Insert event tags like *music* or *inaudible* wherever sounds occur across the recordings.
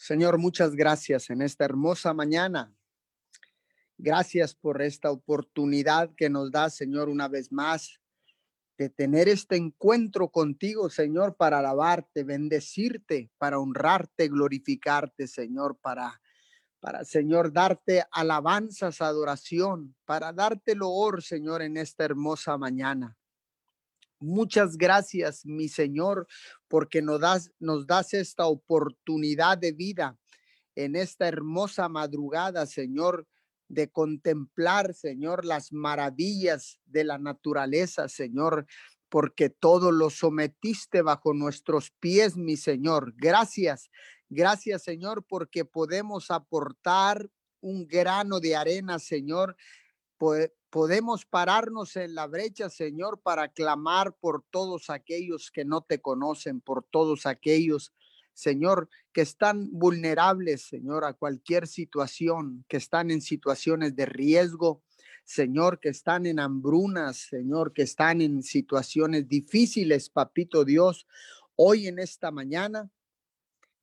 Señor, muchas gracias en esta hermosa mañana. Gracias por esta oportunidad que nos da, Señor, una vez más, de tener este encuentro contigo, Señor, para alabarte, bendecirte, para honrarte, glorificarte, Señor, para, para, Señor, darte alabanzas, adoración, para darte loor, Señor, en esta hermosa mañana. Muchas gracias, mi Señor, porque nos das, nos das esta oportunidad de vida en esta hermosa madrugada, Señor, de contemplar, Señor, las maravillas de la naturaleza, Señor, porque todo lo sometiste bajo nuestros pies, mi Señor. Gracias, gracias, Señor, porque podemos aportar un grano de arena, Señor, podemos pararnos en la brecha, Señor, para clamar por todos aquellos que no te conocen, por todos aquellos, Señor, que están vulnerables, Señor, a cualquier situación, que están en situaciones de riesgo, Señor, que están en hambrunas, Señor, que están en situaciones difíciles, Papito Dios, hoy en esta mañana.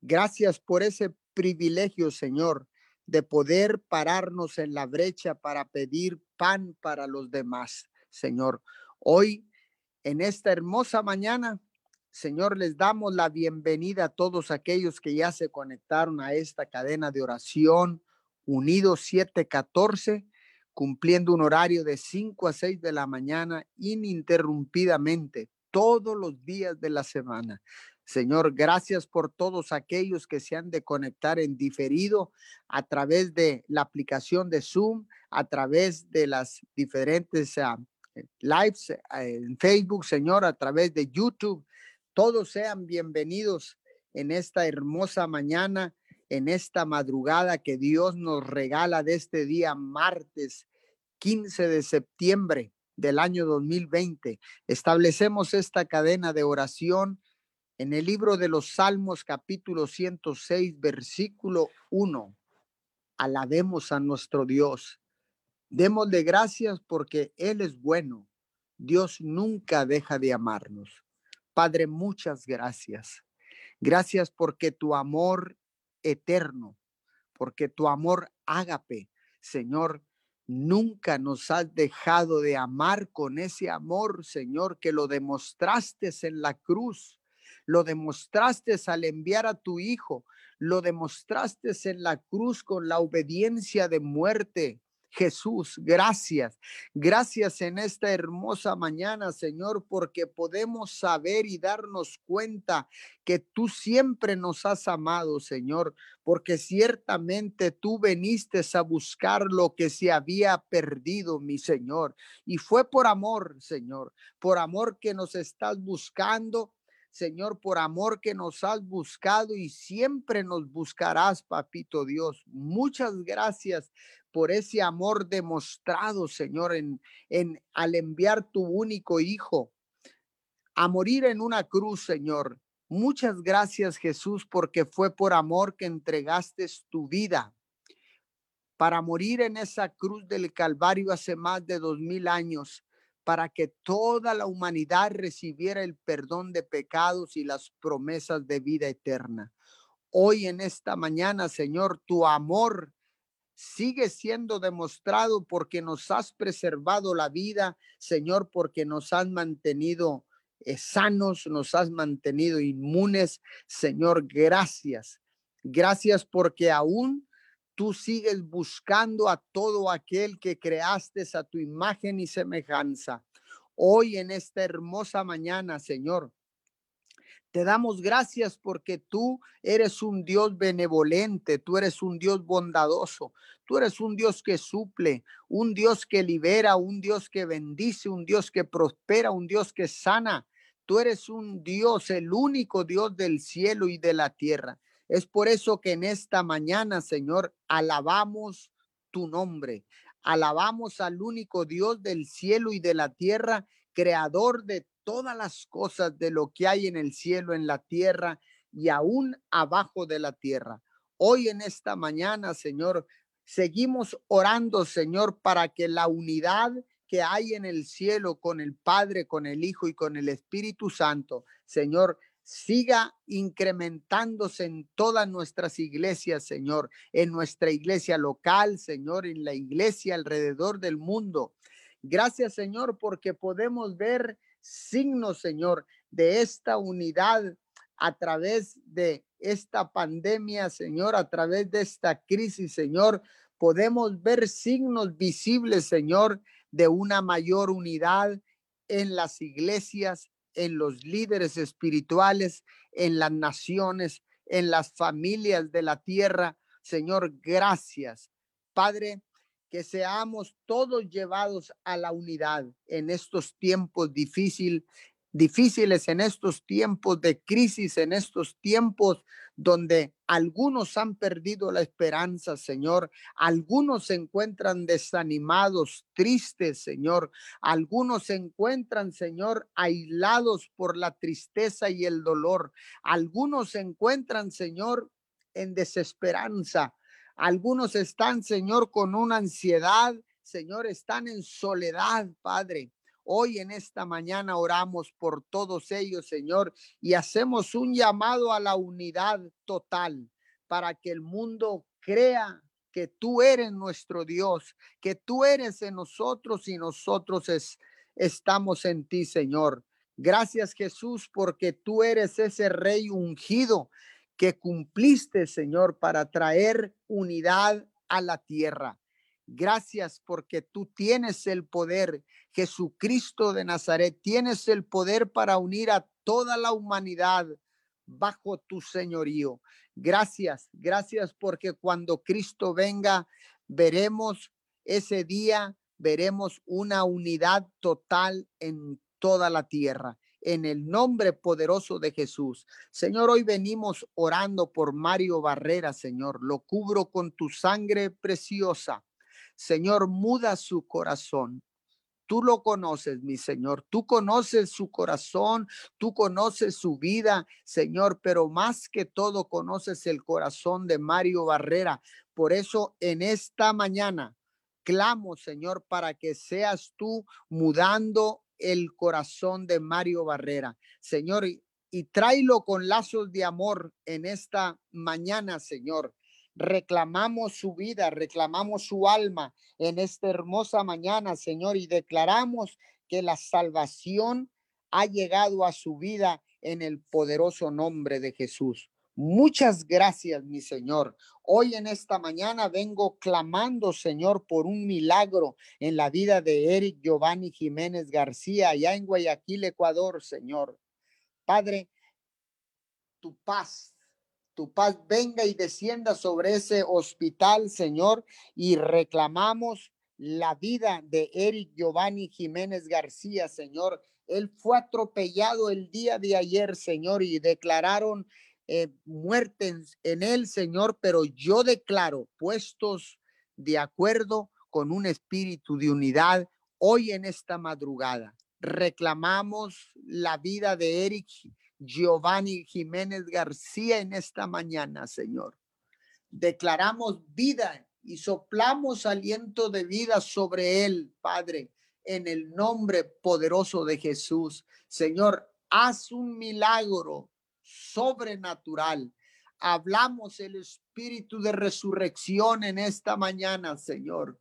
Gracias por ese privilegio, Señor, de poder pararnos en la brecha para pedir pan para los demás, Señor. Hoy, en esta hermosa mañana, Señor, les damos la bienvenida a todos aquellos que ya se conectaron a esta cadena de oración, unidos 714, cumpliendo un horario de 5 a 6 de la mañana ininterrumpidamente todos los días de la semana. Señor, gracias por todos aquellos que se han de conectar en diferido a través de la aplicación de Zoom, a través de las diferentes ah, eh, lives eh, en Facebook, Señor, a través de YouTube. Todos sean bienvenidos en esta hermosa mañana, en esta madrugada que Dios nos regala de este día martes 15 de septiembre del año 2020. Establecemos esta cadena de oración en el libro de los Salmos capítulo 106, versículo 1. Alabemos a nuestro Dios. Démosle gracias porque Él es bueno. Dios nunca deja de amarnos. Padre, muchas gracias. Gracias porque tu amor eterno, porque tu amor ágape, Señor, nunca nos has dejado de amar con ese amor, Señor, que lo demostraste en la cruz lo demostraste al enviar a tu Hijo, lo demostraste en la cruz con la obediencia de muerte. Jesús, gracias. Gracias en esta hermosa mañana, Señor, porque podemos saber y darnos cuenta que tú siempre nos has amado, Señor, porque ciertamente tú veniste a buscar lo que se había perdido, mi Señor. Y fue por amor, Señor, por amor que nos estás buscando Señor, por amor que nos has buscado y siempre nos buscarás, papito Dios. Muchas gracias por ese amor demostrado, Señor, en, en al enviar tu único hijo a morir en una cruz, Señor. Muchas gracias, Jesús, porque fue por amor que entregaste tu vida para morir en esa cruz del Calvario hace más de dos mil años para que toda la humanidad recibiera el perdón de pecados y las promesas de vida eterna. Hoy en esta mañana, Señor, tu amor sigue siendo demostrado porque nos has preservado la vida, Señor, porque nos has mantenido eh, sanos, nos has mantenido inmunes. Señor, gracias. Gracias porque aún tú sigues buscando a todo aquel que creaste a tu imagen y semejanza. Hoy en esta hermosa mañana, Señor, te damos gracias porque tú eres un Dios benevolente, tú eres un Dios bondadoso, tú eres un Dios que suple, un Dios que libera, un Dios que bendice, un Dios que prospera, un Dios que sana. Tú eres un Dios, el único Dios del cielo y de la tierra. Es por eso que en esta mañana, Señor, alabamos tu nombre. Alabamos al único Dios del cielo y de la tierra, creador de todas las cosas de lo que hay en el cielo, en la tierra y aún abajo de la tierra. Hoy en esta mañana, Señor, seguimos orando, Señor, para que la unidad que hay en el cielo con el Padre, con el Hijo y con el Espíritu Santo, Señor, siga incrementándose en todas nuestras iglesias, Señor, en nuestra iglesia local, Señor, en la iglesia alrededor del mundo. Gracias, Señor, porque podemos ver signos, Señor, de esta unidad a través de esta pandemia, Señor, a través de esta crisis, Señor. Podemos ver signos visibles, Señor, de una mayor unidad en las iglesias, en los líderes espirituales, en las naciones, en las familias de la tierra. Señor, gracias. Padre, que seamos todos llevados a la unidad en estos tiempos difíciles difíciles en estos tiempos de crisis, en estos tiempos donde algunos han perdido la esperanza, Señor. Algunos se encuentran desanimados, tristes, Señor. Algunos se encuentran, Señor, aislados por la tristeza y el dolor. Algunos se encuentran, Señor, en desesperanza. Algunos están, Señor, con una ansiedad. Señor, están en soledad, Padre. Hoy en esta mañana oramos por todos ellos, Señor, y hacemos un llamado a la unidad total para que el mundo crea que tú eres nuestro Dios, que tú eres en nosotros y nosotros estamos en ti, Señor. Gracias Jesús porque tú eres ese rey ungido que cumpliste, Señor, para traer unidad a la tierra. Gracias porque tú tienes el poder, Jesucristo de Nazaret, tienes el poder para unir a toda la humanidad bajo tu señorío. Gracias, gracias porque cuando Cristo venga, veremos ese día, veremos una unidad total en toda la tierra. En el nombre poderoso de Jesús. Señor, hoy venimos orando por Mario Barrera, Señor. Lo cubro con tu sangre preciosa. Señor, muda su corazón. Tú lo conoces, mi Señor. Tú conoces su corazón, tú conoces su vida, Señor, pero más que todo conoces el corazón de Mario Barrera. Por eso en esta mañana clamo, Señor, para que seas tú mudando el corazón de Mario Barrera. Señor, y, tráelo con lazos de amor en esta mañana, Señor reclamamos su vida, reclamamos su alma en esta hermosa mañana, Señor, y declaramos que la salvación ha llegado a su vida en el poderoso nombre de Jesús. Muchas gracias, mi Señor. Hoy en esta mañana vengo clamando, Señor, por un milagro en la vida de Eric Giovanni Jiménez García, allá en Guayaquil, Ecuador, Señor. Padre, tu paz, tu paz venga y descienda sobre ese hospital, Señor, y reclamamos la vida de Eric Giovanni Jiménez García, Señor. Él fue atropellado el día de ayer, Señor, y declararon eh, muerte en él, Señor, pero yo declaro puestos de acuerdo con un espíritu de unidad hoy en esta madrugada. Reclamamos la vida de Eric Giovanni Jiménez García en esta mañana, Señor. Declaramos vida y soplamos aliento de vida sobre él, Padre, en el nombre poderoso de Jesús. Señor, haz un milagro sobrenatural. Hablamos el espíritu de resurrección en esta mañana, Señor.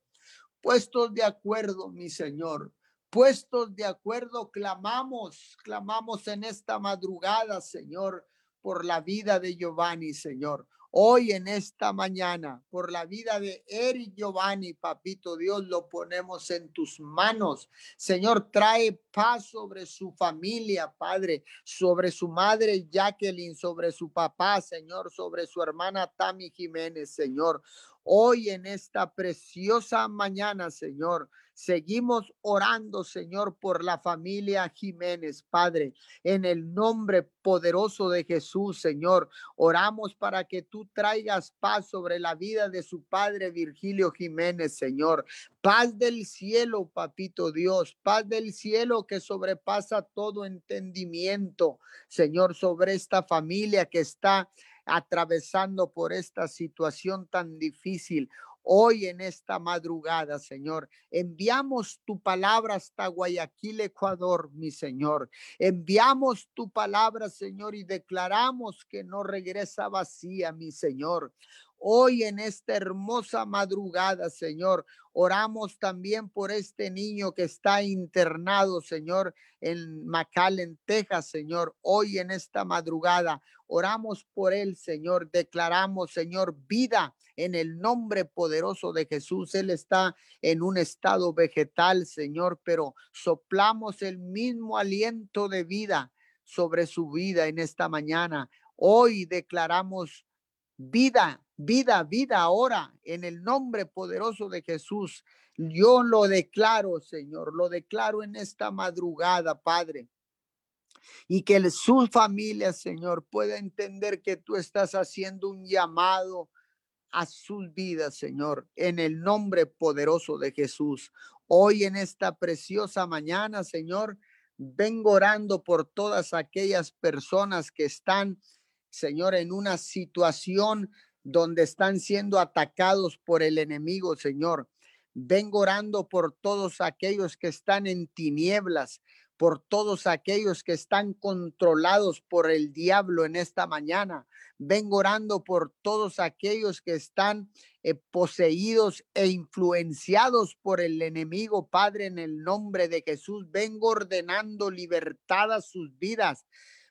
Puestos de acuerdo, mi Señor, puestos de acuerdo, clamamos, clamamos en esta madrugada, Señor, por la vida de Giovanni, Señor. Hoy en esta mañana, por la vida de Eric Giovanni, papito Dios, lo ponemos en tus manos. Señor, trae paz sobre su familia, Padre, sobre su madre Jacqueline, sobre su papá, Señor, sobre su hermana Tami Jiménez, Señor. Hoy en esta preciosa mañana, Señor, Seguimos orando, Señor, por la familia Jiménez, Padre, en el nombre poderoso de Jesús, Señor. Oramos para que tú traigas paz sobre la vida de su padre Virgilio Jiménez, Señor. Paz del cielo, papito Dios, paz del cielo que sobrepasa todo entendimiento, Señor, sobre esta familia que está atravesando por esta situación tan difícil. Hoy en esta madrugada, Señor, enviamos tu palabra hasta Guayaquil, Ecuador, mi Señor. Enviamos tu palabra, Señor, y declaramos que no regresa vacía, mi Señor. Hoy en esta hermosa madrugada, Señor, oramos también por este niño que está internado, Señor, en McAllen, Texas, Señor. Hoy en esta madrugada, oramos por él, Señor. Declaramos, Señor, vida en el nombre poderoso de Jesús. Él está en un estado vegetal, Señor, pero soplamos el mismo aliento de vida sobre su vida en esta mañana. Hoy declaramos vida, vida, vida ahora en el nombre poderoso de Jesús. Yo lo declaro, Señor, lo declaro en esta madrugada, Padre. Y que su familia, Señor, pueda entender que tú estás haciendo un llamado a sus vidas, Señor, en el nombre poderoso de Jesús. Hoy en esta preciosa mañana, Señor, vengo orando por todas aquellas personas que están Señor, en una situación donde están siendo atacados por el enemigo, Señor. Vengo orando por todos aquellos que están en tinieblas, por todos aquellos que están controlados por el diablo en esta mañana. Vengo orando por todos aquellos que están eh, poseídos e influenciados por el enemigo, Padre, en el nombre de Jesús. Vengo ordenando libertad sus vidas.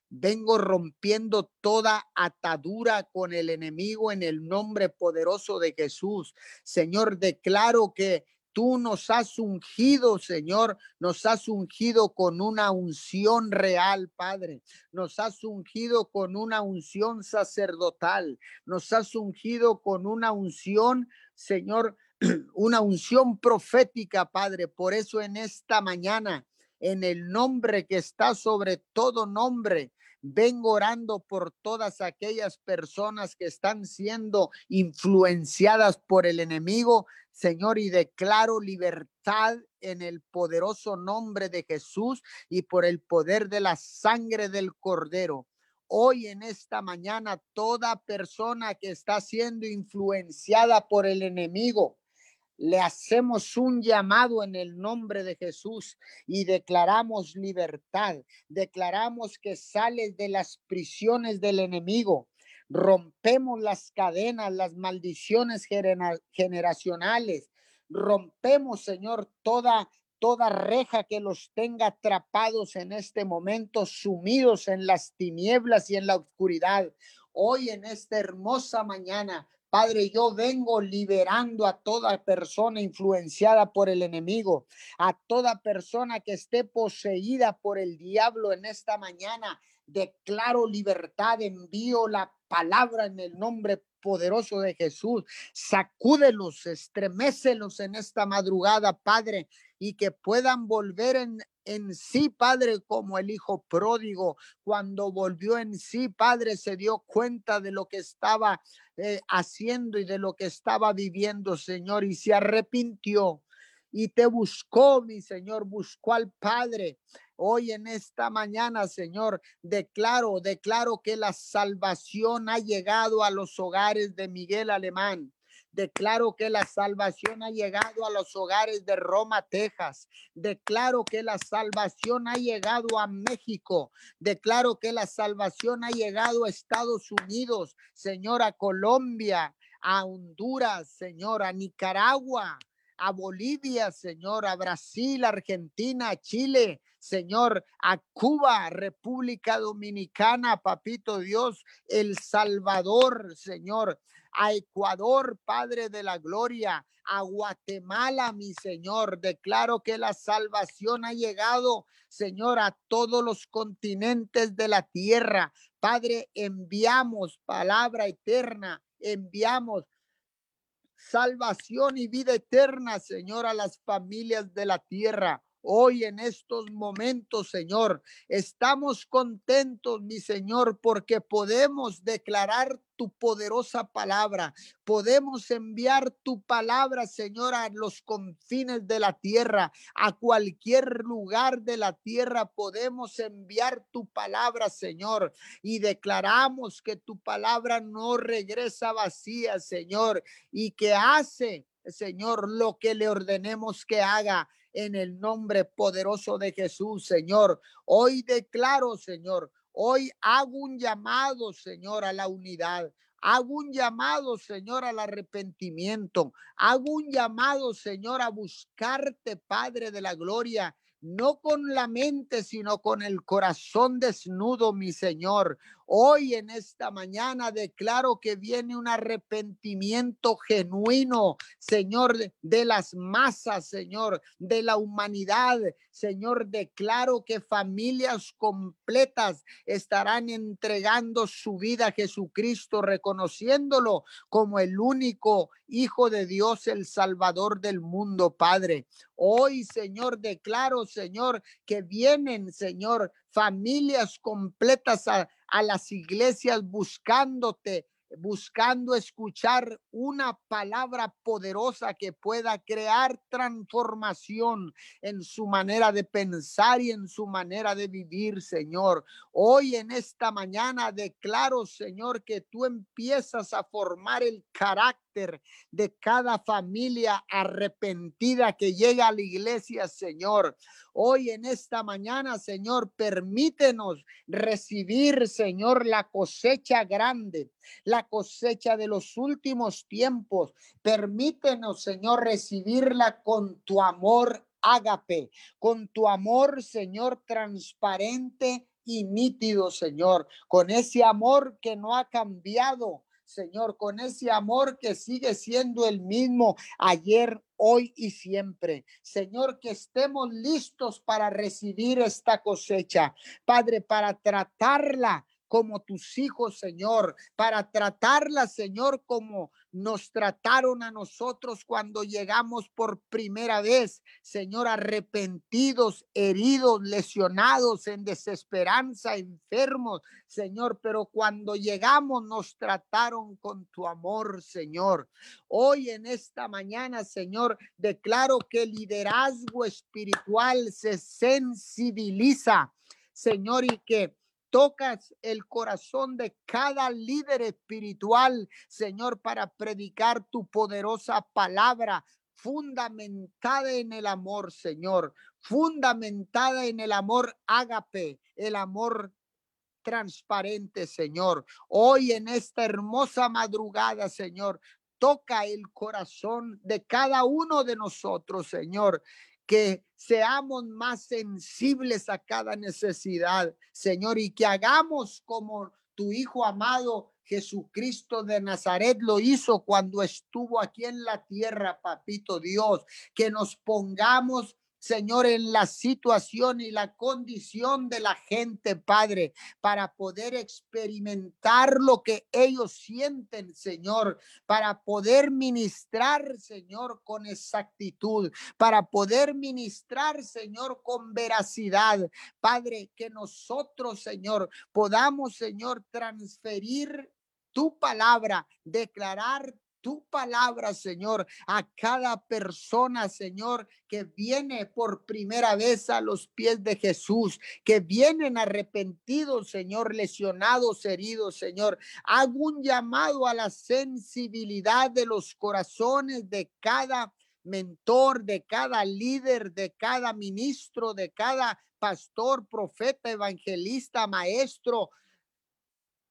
Vengo rompiendo toda atadura con el enemigo en el nombre poderoso de Jesús. Señor, declaro que tú nos has ungido, Señor, nos has ungido con una unción real, Padre. Nos has ungido con una unción sacerdotal. Nos has ungido con una unción, Señor, *clears throat* una unción profética, Padre. Por eso en esta mañana, en el nombre que está sobre todo nombre, Vengo orando por todas aquellas personas que están siendo influenciadas por el enemigo, Señor, y declaro libertad en el poderoso nombre de Jesús y por el poder de la sangre del cordero. Hoy en esta mañana, toda persona que está siendo influenciada por el enemigo, le hacemos un llamado en el nombre de Jesús y declaramos libertad, declaramos que sales de las prisiones del enemigo, rompemos las cadenas, las maldiciones generacionales, rompemos, Señor, toda toda reja que los tenga atrapados en este momento, sumidos en las tinieblas y en la oscuridad. Hoy en esta hermosa mañana Padre, yo vengo liberando a toda persona influenciada por el enemigo, a toda persona que esté poseída por el diablo en esta mañana. Declaro libertad, envío la palabra en el nombre poderoso de Jesús. Sacúdelos, estremécelos en esta madrugada, Padre, y que puedan volver en, en sí, Padre, como el hijo pródigo. Cuando volvió en sí, Padre, se dio cuenta de lo que estaba eh, haciendo y de lo que estaba viviendo, Señor, y se arrepintió y te buscó, mi Señor, buscó al Padre. Hoy en esta mañana, Señor, declaro, declaro que la salvación ha llegado a los hogares de Miguel Alemán. Declaro que la salvación ha llegado a los hogares de Roma, Texas. Declaro que la salvación ha llegado a México. Declaro que la salvación ha llegado a Estados Unidos, Señor, a Colombia, a Honduras, Señor, a Nicaragua, a Bolivia, Señor, a Brasil, Argentina, Chile, Señor, a Cuba, República Dominicana, Papito Dios, El Salvador, Señor, a Ecuador, Padre de la Gloria, a Guatemala, mi Señor. Declaro que la salvación ha llegado, Señor, a todos los continentes de la tierra. Padre, enviamos palabra eterna, enviamos salvación y vida eterna, Señor, a las familias de la tierra. Hoy en estos momentos, Señor, estamos contentos, mi Señor, porque podemos declarar tu poderosa palabra. Podemos enviar tu palabra, Señor, a los confines de la tierra, a cualquier lugar de la tierra. Podemos enviar tu palabra, Señor, y declaramos que tu palabra no regresa vacía, Señor, y que hace, Señor, lo que le ordenemos que haga en el nombre poderoso de Jesús, Señor. Hoy declaro, Señor, hoy hago un llamado, Señor, a la unidad. Hago un llamado, Señor, al arrepentimiento. Hago un llamado, Señor, a buscarte, Padre de la Gloria, no con la mente, sino con el corazón desnudo, mi Señor. Hoy en esta mañana declaro que viene un arrepentimiento genuino, Señor, de las masas, Señor, de la humanidad. Señor, declaro que familias completas estarán entregando su vida a Jesucristo, reconociéndolo como el único Hijo de Dios, el Salvador del mundo, Padre. Hoy, Señor, declaro, Señor, que vienen, Señor, familias completas a, a las iglesias buscándote, buscando escuchar una palabra poderosa que pueda crear transformación en su manera de pensar y en su manera de vivir, Señor. Hoy en esta mañana declaro, Señor, que tú empiezas a formar el carácter de cada familia arrepentida que llega a la iglesia, Señor. Hoy en esta mañana, Señor, permítenos recibir, Señor, la cosecha grande, la cosecha de los últimos tiempos. Permítenos, Señor, recibirla con tu amor ágape, con tu amor, Señor, transparente y nítido, Señor, con ese amor que no ha cambiado, Señor, con ese amor que sigue siendo el mismo ayer, hoy y siempre. Señor, que estemos listos para recibir esta cosecha, Padre, para tratarla como tus hijos, Señor, para tratarla, Señor, como nos trataron a nosotros cuando llegamos por primera vez, Señor, arrepentidos, heridos, lesionados, en desesperanza, enfermos, Señor, pero cuando llegamos nos trataron con tu amor, Señor. Hoy en esta mañana, Señor, declaro que el liderazgo espiritual se sensibiliza, Señor, y que tocas el corazón de cada líder espiritual, Señor, para predicar tu poderosa palabra fundamentada en el amor, Señor, fundamentada en el amor ágape, el amor transparente, Señor. Hoy en esta hermosa madrugada, Señor, toca el corazón de cada uno de nosotros, Señor, que seamos más sensibles a cada necesidad, Señor, y que hagamos como tu Hijo amado Jesucristo de Nazaret lo hizo cuando estuvo aquí en la tierra, papito Dios, que nos pongamos Señor, en la situación y la condición de la gente, Padre, para poder experimentar lo que ellos sienten, Señor, para poder ministrar, Señor, con exactitud, para poder ministrar, Señor, con veracidad. Padre, que nosotros, Señor, podamos, Señor, transferir tu palabra, declarar tu palabra, Señor, a cada persona, Señor, que viene por primera vez a los pies de Jesús, que vienen arrepentidos, Señor, lesionados, heridos, Señor. Hago un llamado a la sensibilidad de los corazones de cada mentor, de cada líder, de cada ministro, de cada pastor, profeta, evangelista, maestro,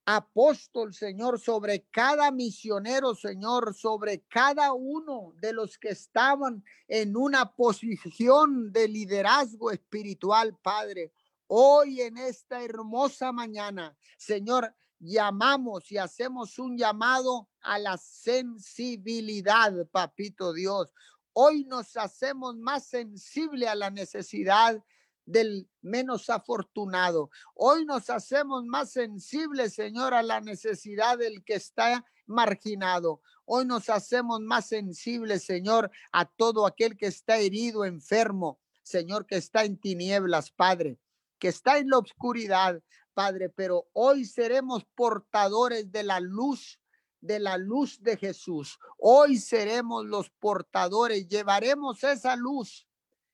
apóstol, Señor, sobre cada misionero, Señor, sobre cada uno de los que estaban en una posición de liderazgo espiritual, Padre. Hoy en esta hermosa mañana, Señor, llamamos y hacemos un llamado a la sensibilidad, papito Dios. Hoy nos hacemos más sensible a la necesidad del menos afortunado. Hoy nos hacemos más sensibles, Señor, a la necesidad del que está marginado. Hoy nos hacemos más sensibles, Señor, a todo aquel que está herido, enfermo. Señor, que está en tinieblas, Padre, que está en la oscuridad, Padre, pero hoy seremos portadores de la luz de la luz de Jesús. Hoy seremos los portadores, llevaremos esa luz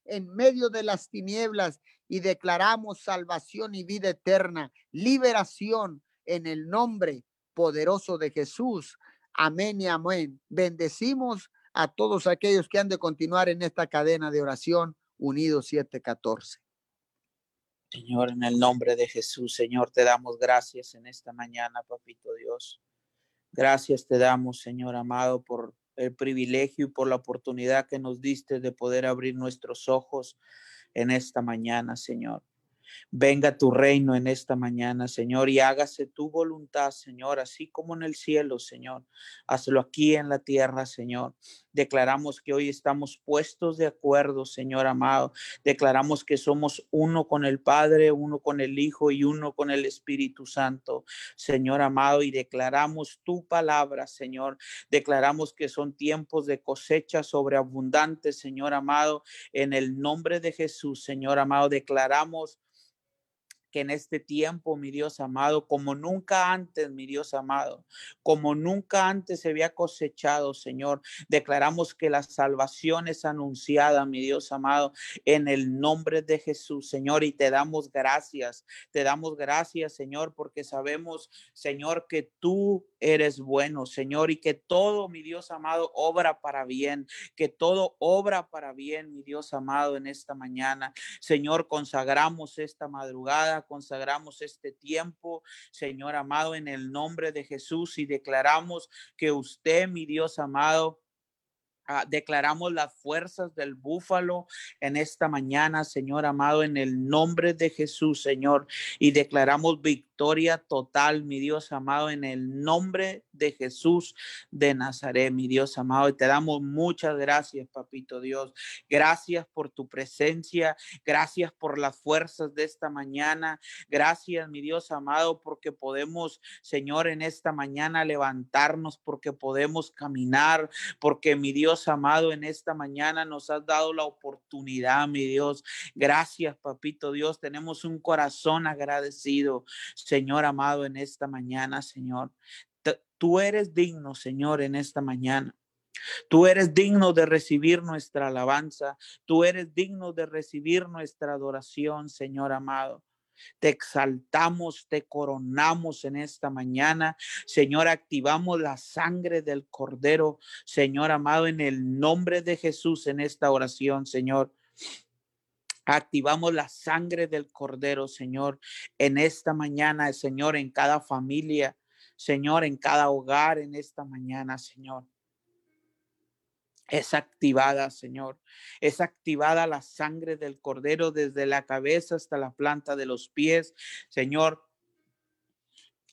en medio de las tinieblas y declaramos salvación y vida eterna, liberación en el nombre poderoso de Jesús. Amén y amén. Bendecimos a todos aquellos que han de continuar en esta cadena de oración unidos 714. Señor, en el nombre de Jesús, Señor, te damos gracias en esta mañana, papito Dios. Gracias te damos, Señor amado, por el privilegio y por la oportunidad que nos diste de poder abrir nuestros ojos en esta mañana, Señor. Venga tu reino en esta mañana, Señor, y hágase tu voluntad, Señor, así como en el cielo, Señor. Hazlo aquí en la tierra, Señor. Declaramos que hoy estamos puestos de acuerdo, Señor amado. Declaramos que somos uno con el Padre, uno con el Hijo y uno con el Espíritu Santo, Señor amado, y declaramos tu palabra, Señor. Declaramos que son tiempos de cosecha sobreabundante, Señor amado, en el nombre de Jesús, Señor amado. Declaramos que en este tiempo, mi Dios amado, como nunca antes, mi Dios amado, como nunca antes se había cosechado, Señor, declaramos que la salvación es anunciada, mi Dios amado, en el nombre de Jesús, Señor, y te damos gracias, te damos gracias, Señor, porque sabemos, Señor, que tú eres bueno, Señor, y que todo, mi Dios amado, obra para bien, que todo obra para bien, mi Dios amado, en esta mañana. Señor, consagramos esta madrugada consagramos este tiempo, Señor amado, en el nombre de Jesús y declaramos que usted, mi Dios amado, Ah, declaramos las fuerzas del búfalo en esta mañana, Señor amado, en el nombre de Jesús, Señor. Y declaramos victoria total, mi Dios amado, en el nombre de Jesús de Nazaret, mi Dios amado. Y te damos muchas gracias, papito Dios. Gracias por tu presencia. Gracias por las fuerzas de esta mañana. Gracias, mi Dios amado, porque podemos, Señor, en esta mañana levantarnos, porque podemos caminar, porque mi Dios amado, en esta mañana nos has dado la oportunidad, mi Dios. Gracias, papito Dios. Tenemos un corazón agradecido, Señor amado, en esta mañana, Señor. Tú eres digno, Señor, en esta mañana. Tú eres digno de recibir nuestra alabanza. Tú eres digno de recibir nuestra adoración, Señor amado. Te exaltamos, te coronamos en esta mañana. Señor, activamos la sangre del Cordero, Señor amado, en el nombre de Jesús en esta oración, Señor. Activamos la sangre del Cordero, Señor, en esta mañana, Señor, en cada familia, Señor, en cada hogar, en esta mañana, Señor es activada, Señor. Es activada la sangre del cordero desde la cabeza hasta la planta de los pies, Señor.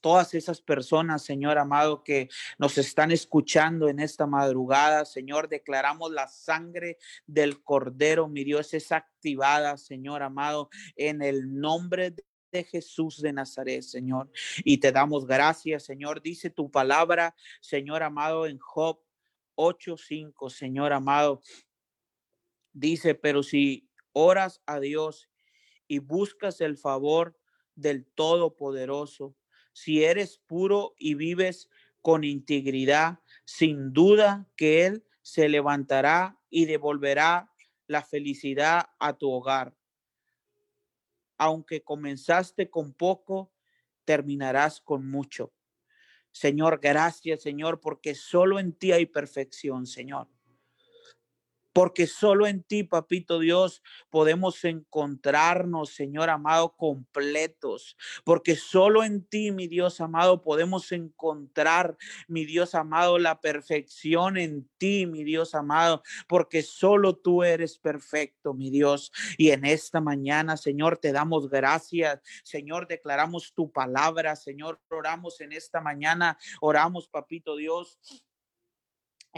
Todas esas personas, Señor amado, que nos están escuchando en esta madrugada, Señor, declaramos la sangre del cordero, mi Dios, es activada, Señor amado, en el nombre de Jesús de Nazaret, Señor. Y te damos gracias, Señor. Dice tu palabra, Señor amado, en Job 8:5, Señor amado. Dice, pero si oras a Dios y buscas el favor del Todopoderoso, si eres puro y vives con integridad, sin duda que Él se levantará y devolverá la felicidad a tu hogar. Aunque comenzaste con poco, terminarás con mucho. Señor, gracias, Señor, porque solo en ti hay perfección, Señor porque solo en ti, papito Dios, podemos encontrarnos, Señor amado, completos, porque solo en ti, mi Dios amado, podemos encontrar, mi Dios amado, la perfección en ti, mi Dios amado, porque solo tú eres perfecto, mi Dios. Y en esta mañana, Señor, te damos gracias, Señor, declaramos tu palabra, Señor, oramos en esta mañana, oramos, papito Dios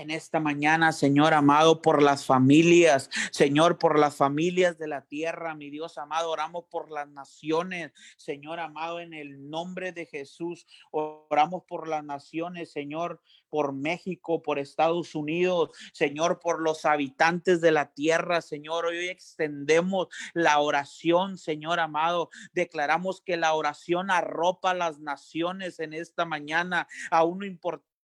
en esta mañana, Señor amado, por las familias, Señor, por las familias de la tierra, mi Dios amado, oramos por las naciones, Señor amado, en el nombre de Jesús, oramos por las naciones, Señor, por México, por Estados Unidos, Señor, por los habitantes de la tierra, Señor, hoy extendemos la oración, Señor amado, declaramos que la oración arropa las naciones en esta mañana, a uno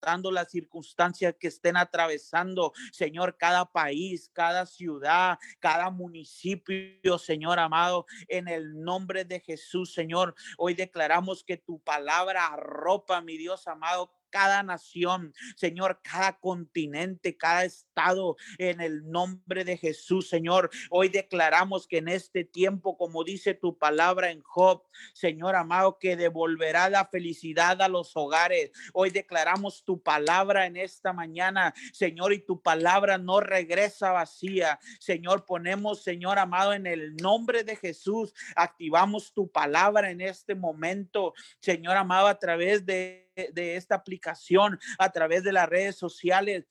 importante las circunstancias que estén atravesando, Señor, cada país, cada ciudad, cada municipio, Señor amado, en el nombre de Jesús, Señor. Hoy declaramos que tu palabra arropa, mi Dios amado, cada nación, Señor, cada continente, cada estado, en el nombre de Jesús, Señor. Hoy declaramos que en este tiempo, como dice tu palabra en Job, Señor amado, que devolverá la felicidad a los hogares. Hoy declaramos tu palabra en esta mañana, Señor, y tu palabra no regresa vacía. Señor, ponemos, Señor amado, en el nombre de Jesús, activamos tu palabra en este momento, Señor amado, a través de de esta aplicación, a través de las redes sociales.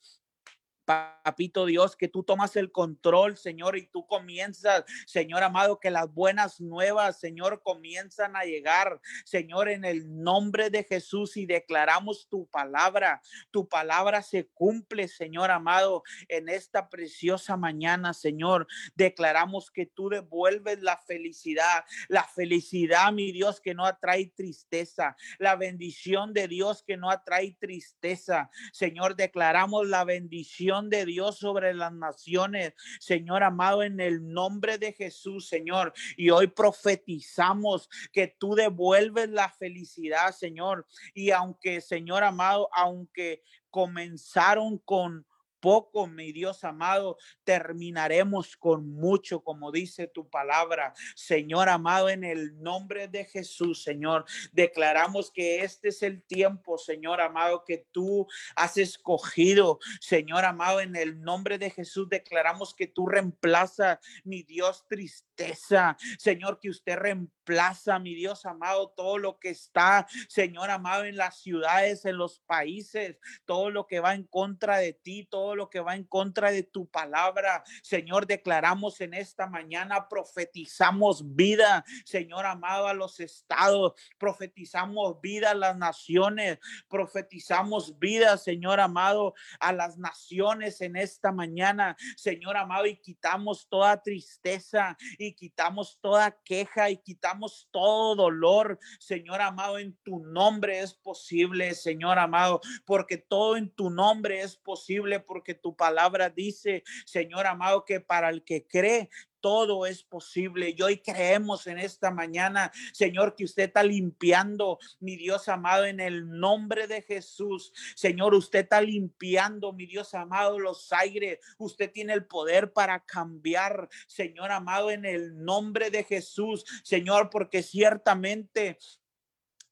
Papito Dios, que tú tomas el control, Señor, y tú comienzas, Señor amado, que las buenas nuevas, Señor, comienzan a llegar, Señor, en el nombre de Jesús y declaramos tu palabra. Tu palabra se cumple, Señor amado, en esta preciosa mañana, Señor. Declaramos que tú devuelves la felicidad, la felicidad, mi Dios, que no atrae tristeza, la bendición de Dios que no atrae tristeza. Señor, declaramos la bendición de Dios sobre las naciones, Señor amado, en el nombre de Jesús, Señor. Y hoy profetizamos que tú devuelves la felicidad, Señor. Y aunque, Señor amado, aunque comenzaron con poco, mi Dios amado, terminaremos con mucho, como dice tu palabra. Señor amado, en el nombre de Jesús, Señor, declaramos que este es el tiempo, Señor amado, que tú has escogido. Señor amado, en el nombre de Jesús, declaramos que tú reemplaza, mi Dios, tristeza. Señor, que usted reemplaza, mi Dios amado, todo lo que está, Señor amado, en las ciudades, en los países, todo lo que va en contra de ti, todo lo que va en contra de tu palabra. Señor, declaramos en esta mañana, profetizamos vida, Señor amado, a los estados, profetizamos vida a las naciones, profetizamos vida, Señor amado, a las naciones en esta mañana, Señor amado, y quitamos toda tristeza y quitamos toda queja y quitamos todo dolor, Señor amado, en tu nombre es posible, Señor amado, porque todo en tu nombre es posible, porque que tu palabra dice, Señor amado, que para el que cree, todo es posible. Y hoy creemos en esta mañana, Señor, que usted está limpiando, mi Dios amado, en el nombre de Jesús. Señor, usted está limpiando, mi Dios amado, los aires. Usted tiene el poder para cambiar, Señor amado, en el nombre de Jesús. Señor, porque ciertamente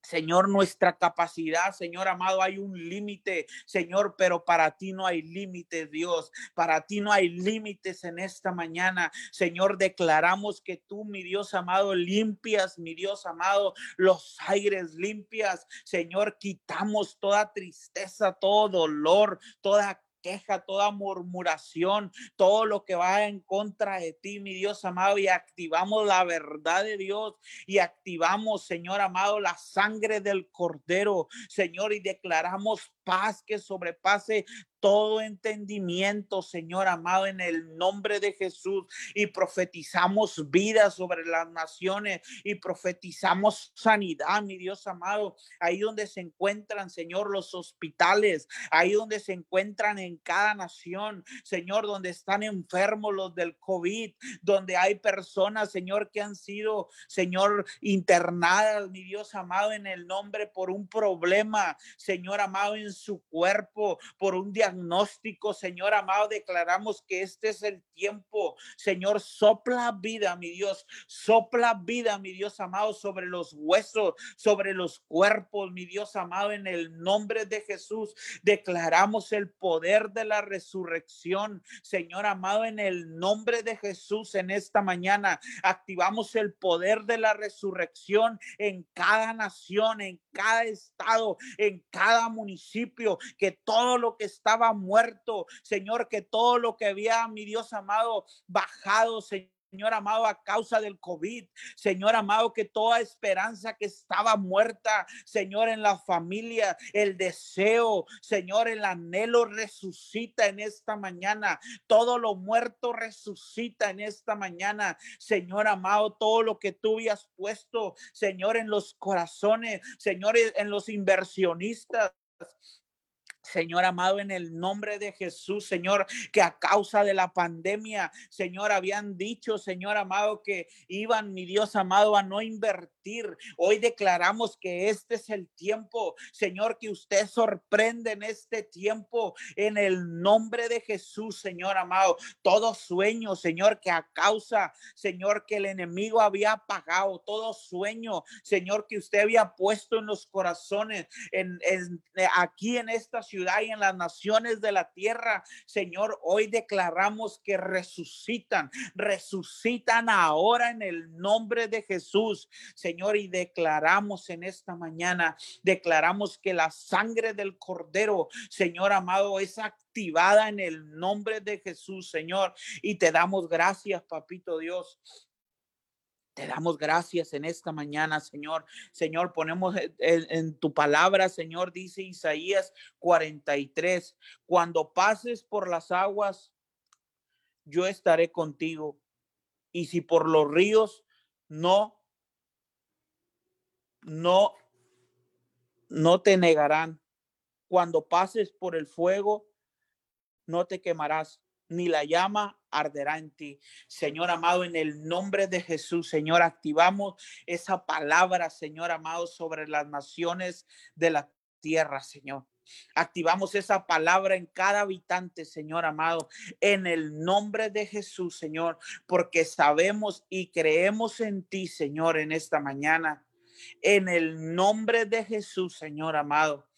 Señor, nuestra capacidad, Señor amado, hay un límite, Señor, pero para ti no hay límites, Dios. Para ti no hay límites en esta mañana. Señor, declaramos que tú, mi Dios amado, limpias, mi Dios amado, los aires limpias. Señor, quitamos toda tristeza, todo dolor, toda queja, toda murmuración, todo lo que va en contra de ti, mi Dios amado, y activamos la verdad de Dios y activamos, Señor amado, la sangre del cordero, Señor, y declaramos paz que sobrepase todo entendimiento, Señor amado, en el nombre de Jesús. Y profetizamos vida sobre las naciones y profetizamos sanidad, mi Dios amado. Ahí donde se encuentran, Señor, los hospitales, ahí donde se encuentran en cada nación, Señor, donde están enfermos los del COVID, donde hay personas, Señor, que han sido, Señor, internadas, mi Dios amado, en el nombre por un problema, Señor amado, en su cuerpo, por un diagnóstico diagnóstico, Señor amado, declaramos que este es el tiempo. Señor, sopla vida, mi Dios, sopla vida, mi Dios amado, sobre los huesos, sobre los cuerpos, mi Dios amado, en el nombre de Jesús. Declaramos el poder de la resurrección, Señor amado, en el nombre de Jesús en esta mañana. Activamos el poder de la resurrección en cada nación, en cada estado, en cada municipio, que todo lo que estaba muerto, Señor, que todo lo que había, mi Dios amado, bajado, Señor Señor amado, a causa del COVID. Señor amado, que toda esperanza que estaba muerta, Señor, en la familia, el deseo, Señor, el anhelo resucita en esta mañana. Todo lo muerto resucita en esta mañana. Señor amado, todo lo que tú habías puesto, Señor, en los corazones, Señor, en los inversionistas, Señor amado, en el nombre de Jesús, Señor, que a causa de la pandemia, Señor, habían dicho, Señor amado, que iban, mi Dios amado, a no invertir. Hoy declaramos que este es el tiempo, Señor, que usted sorprende en este tiempo, en el nombre de Jesús, Señor amado. Todo sueño, Señor, que a causa, Señor, que el enemigo había apagado, todo sueño, Señor, que usted había puesto en los corazones, en, aquí en esta ciudad y en las naciones de la tierra. Señor, hoy declaramos que resucitan, resucitan ahora en el nombre de Jesús. Señor, y declaramos en esta mañana, declaramos que la sangre del cordero, Señor amado, es activada en el nombre de Jesús, Señor. Y te damos gracias, papito Dios. Te damos gracias en esta mañana, Señor. Señor, ponemos en, tu palabra, Señor, dice Isaías 43, cuando pases por las aguas, yo estaré contigo. Y si por los ríos no, no, no te negarán. Cuando pases por el fuego, no te quemarás ni la llama arderá en ti. Señor amado, en el nombre de Jesús, Señor, activamos esa palabra, Señor amado, sobre las naciones de la tierra, Señor. Activamos esa palabra en cada habitante, Señor amado, en el nombre de Jesús, Señor, porque sabemos y creemos en ti, Señor, en esta mañana. En el nombre de Jesús, Señor amado.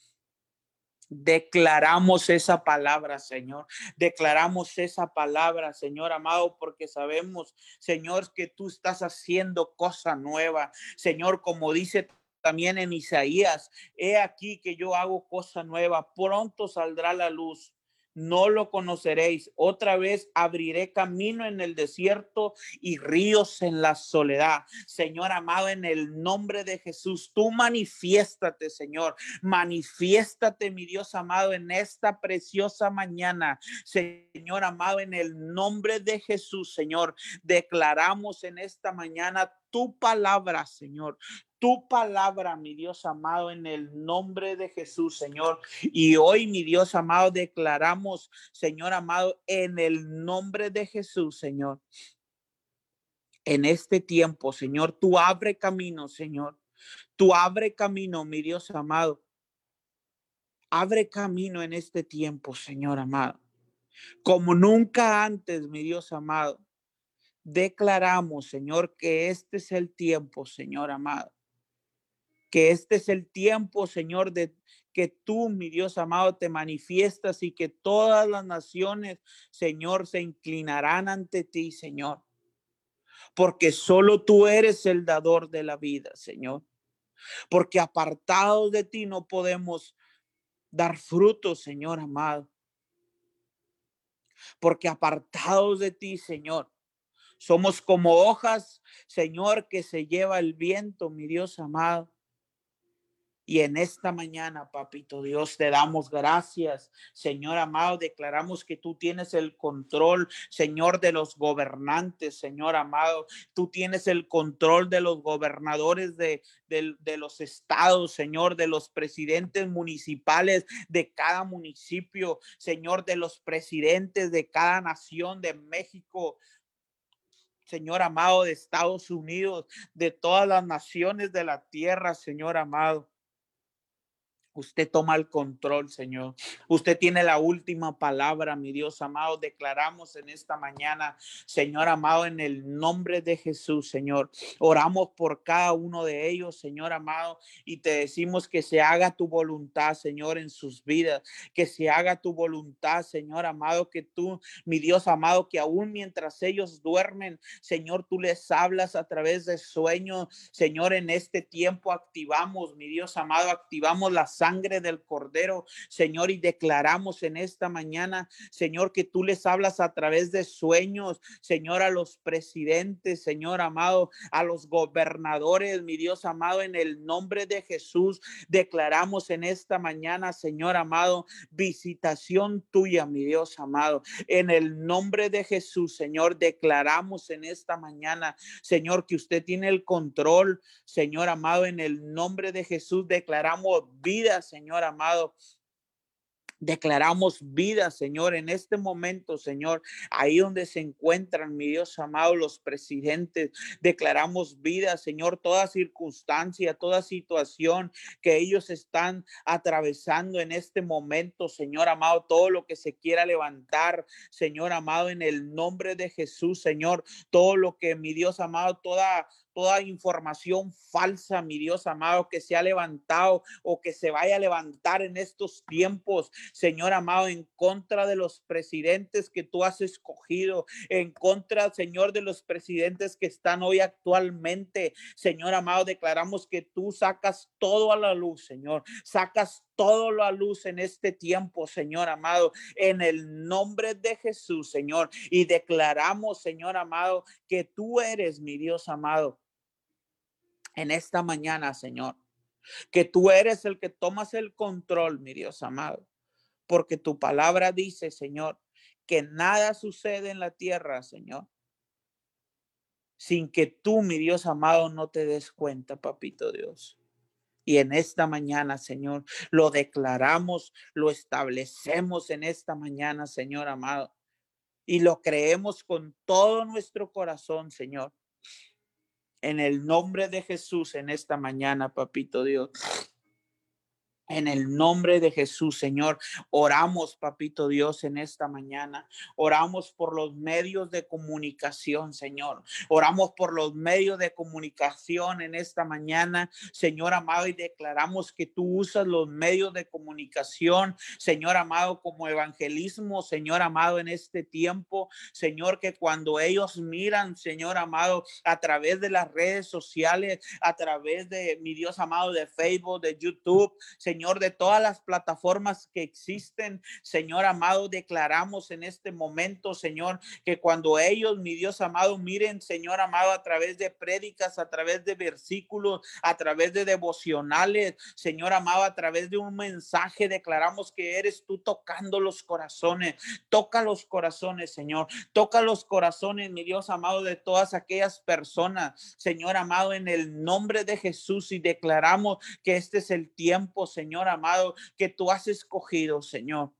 Declaramos esa palabra, Señor. Declaramos esa palabra, Señor amado, porque sabemos, Señor, que tú estás haciendo cosa nueva. Señor, como dice también en Isaías, he aquí que yo hago cosa nueva, pronto saldrá la luz no lo conoceréis. Otra vez abriré camino en el desierto y ríos en la soledad. Señor amado, en el nombre de Jesús, tú manifiéstate, Señor. Manifiéstate, mi Dios amado, en esta preciosa mañana. Señor amado, en el nombre de Jesús, Señor, declaramos en esta mañana tu palabra, Señor tu palabra, mi Dios amado, en el nombre de Jesús, Señor. Y hoy, mi Dios amado, declaramos, Señor amado, en el nombre de Jesús, Señor. En este tiempo, Señor, tú abre camino, Señor. Tú abre camino, mi Dios amado. Abre camino en este tiempo, Señor amado. Como nunca antes, mi Dios amado. Declaramos, Señor, que este es el tiempo, Señor amado que este es el tiempo, Señor, de que tú, mi Dios amado, te manifiestas y que todas las naciones, Señor, se inclinarán ante ti, Señor. Porque solo tú eres el dador de la vida, Señor. Porque apartados de ti no podemos dar frutos, Señor amado. Porque apartados de ti, Señor, somos como hojas, Señor, que se lleva el viento, mi Dios amado. Y en esta mañana, papito Dios, te damos gracias. Señor amado, declaramos que tú tienes el control, Señor, de los gobernantes, Señor amado. Tú tienes el control de los gobernadores de, de, los estados, Señor, de los presidentes municipales de cada municipio, Señor, de los presidentes de cada nación de México. Señor amado, de Estados Unidos, de todas las naciones de la tierra, Señor amado. Usted toma el control, Señor. Usted tiene la última palabra, mi Dios amado. Declaramos en esta mañana, Señor amado, en el nombre de Jesús, Señor. Oramos por cada uno de ellos, Señor amado, y te decimos que se haga tu voluntad, Señor, en sus vidas. Que se haga tu voluntad, Señor amado, que tú, mi Dios amado, que aún mientras ellos duermen, Señor, tú les hablas a través de sueños. Señor, en este tiempo activamos, mi Dios amado, activamos las sangre del cordero, Señor, y declaramos en esta mañana, Señor, que tú les hablas a través de sueños, Señor, a los presidentes, Señor amado, a los gobernadores, mi Dios amado, en el nombre de Jesús, declaramos en esta mañana, Señor amado, visitación tuya, mi Dios amado, en el nombre de Jesús, Señor, declaramos en esta mañana, Señor, que usted tiene el control, Señor amado, en el nombre de Jesús, declaramos vida, Señor amado, Declaramos vida, Señor, en este momento, Señor, ahí donde se encuentran, mi Dios amado, los presidentes. Declaramos vida, Señor, toda circunstancia, toda situación que ellos están atravesando en este momento, Señor amado, todo lo que se quiera levantar, Señor amado, en el nombre de Jesús, Señor, todo lo que, mi Dios amado, toda toda información falsa, mi Dios amado, que se ha levantado o que se vaya a levantar en estos tiempos, Señor amado, en contra de los presidentes que tú has escogido, en contra, Señor, de los presidentes que están hoy actualmente. Señor amado, declaramos que tú sacas todo a la luz, Señor, sacas todo a la luz en este tiempo, Señor amado, en el nombre de Jesús, Señor, y declaramos, Señor amado, que tú eres mi Dios amado en esta mañana, Señor, que tú eres el que tomas el control, mi Dios amado, porque tu palabra dice, Señor, que nada sucede en la tierra, Señor, sin que tú, mi Dios amado, no te des cuenta, papito Dios. Y en esta mañana, Señor, lo declaramos, lo establecemos en esta mañana, Señor amado. Y lo creemos con todo nuestro corazón, Señor en el nombre de Jesús en esta mañana, papito Dios. En el nombre de Jesús, Señor, oramos, papito Dios, en esta mañana. Oramos por los medios de comunicación, Señor. Oramos por los medios de comunicación en esta mañana, Señor amado, y declaramos que tú usas los medios de comunicación, Señor amado, como evangelismo, Señor amado, en este tiempo, Señor, que cuando ellos miran, Señor amado, a través de las redes sociales, a través de mi Dios amado, de Facebook, de YouTube, Señor, Señor, de todas las plataformas que existen. Señor amado, declaramos en este momento, Señor, que cuando ellos, mi Dios amado, miren, Señor amado, a través de prédicas, a través de versículos, a través de devocionales, Señor amado, a través de un mensaje, declaramos que eres tú tocando los corazones. Toca los corazones, Señor. Toca los corazones, mi Dios amado, de todas aquellas personas, Señor amado, en el nombre de Jesús y declaramos que este es el tiempo, Señor Señor amado, que tú has escogido, Señor.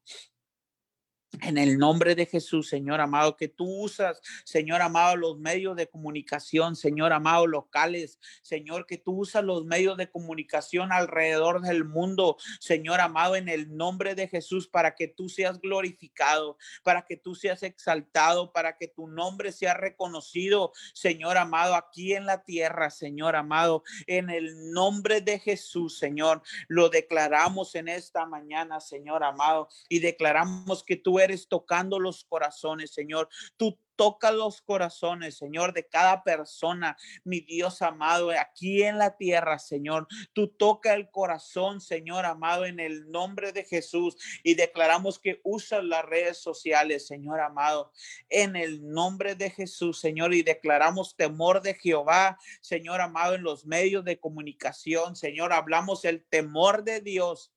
En el nombre de Jesús, Señor amado, que tú usas, Señor amado, los medios de comunicación, Señor amado, locales, Señor, que tú usas los medios de comunicación alrededor del mundo, Señor amado, en el nombre de Jesús, para que tú seas glorificado, para que tú seas exaltado, para que tu nombre sea reconocido, Señor amado, aquí en la tierra, Señor amado, en el nombre de Jesús, Señor, lo declaramos en esta mañana, Señor amado, y declaramos que tú eres tocando los corazones, Señor. Tú toca los corazones, Señor, de cada persona, mi Dios amado, aquí en la tierra, Señor. Tú toca el corazón, Señor amado, en el nombre de Jesús. Y declaramos que usas las redes sociales, Señor amado, en el nombre de Jesús, Señor. Y declaramos temor de Jehová, Señor amado, en los medios de comunicación, Señor. Hablamos el temor de Dios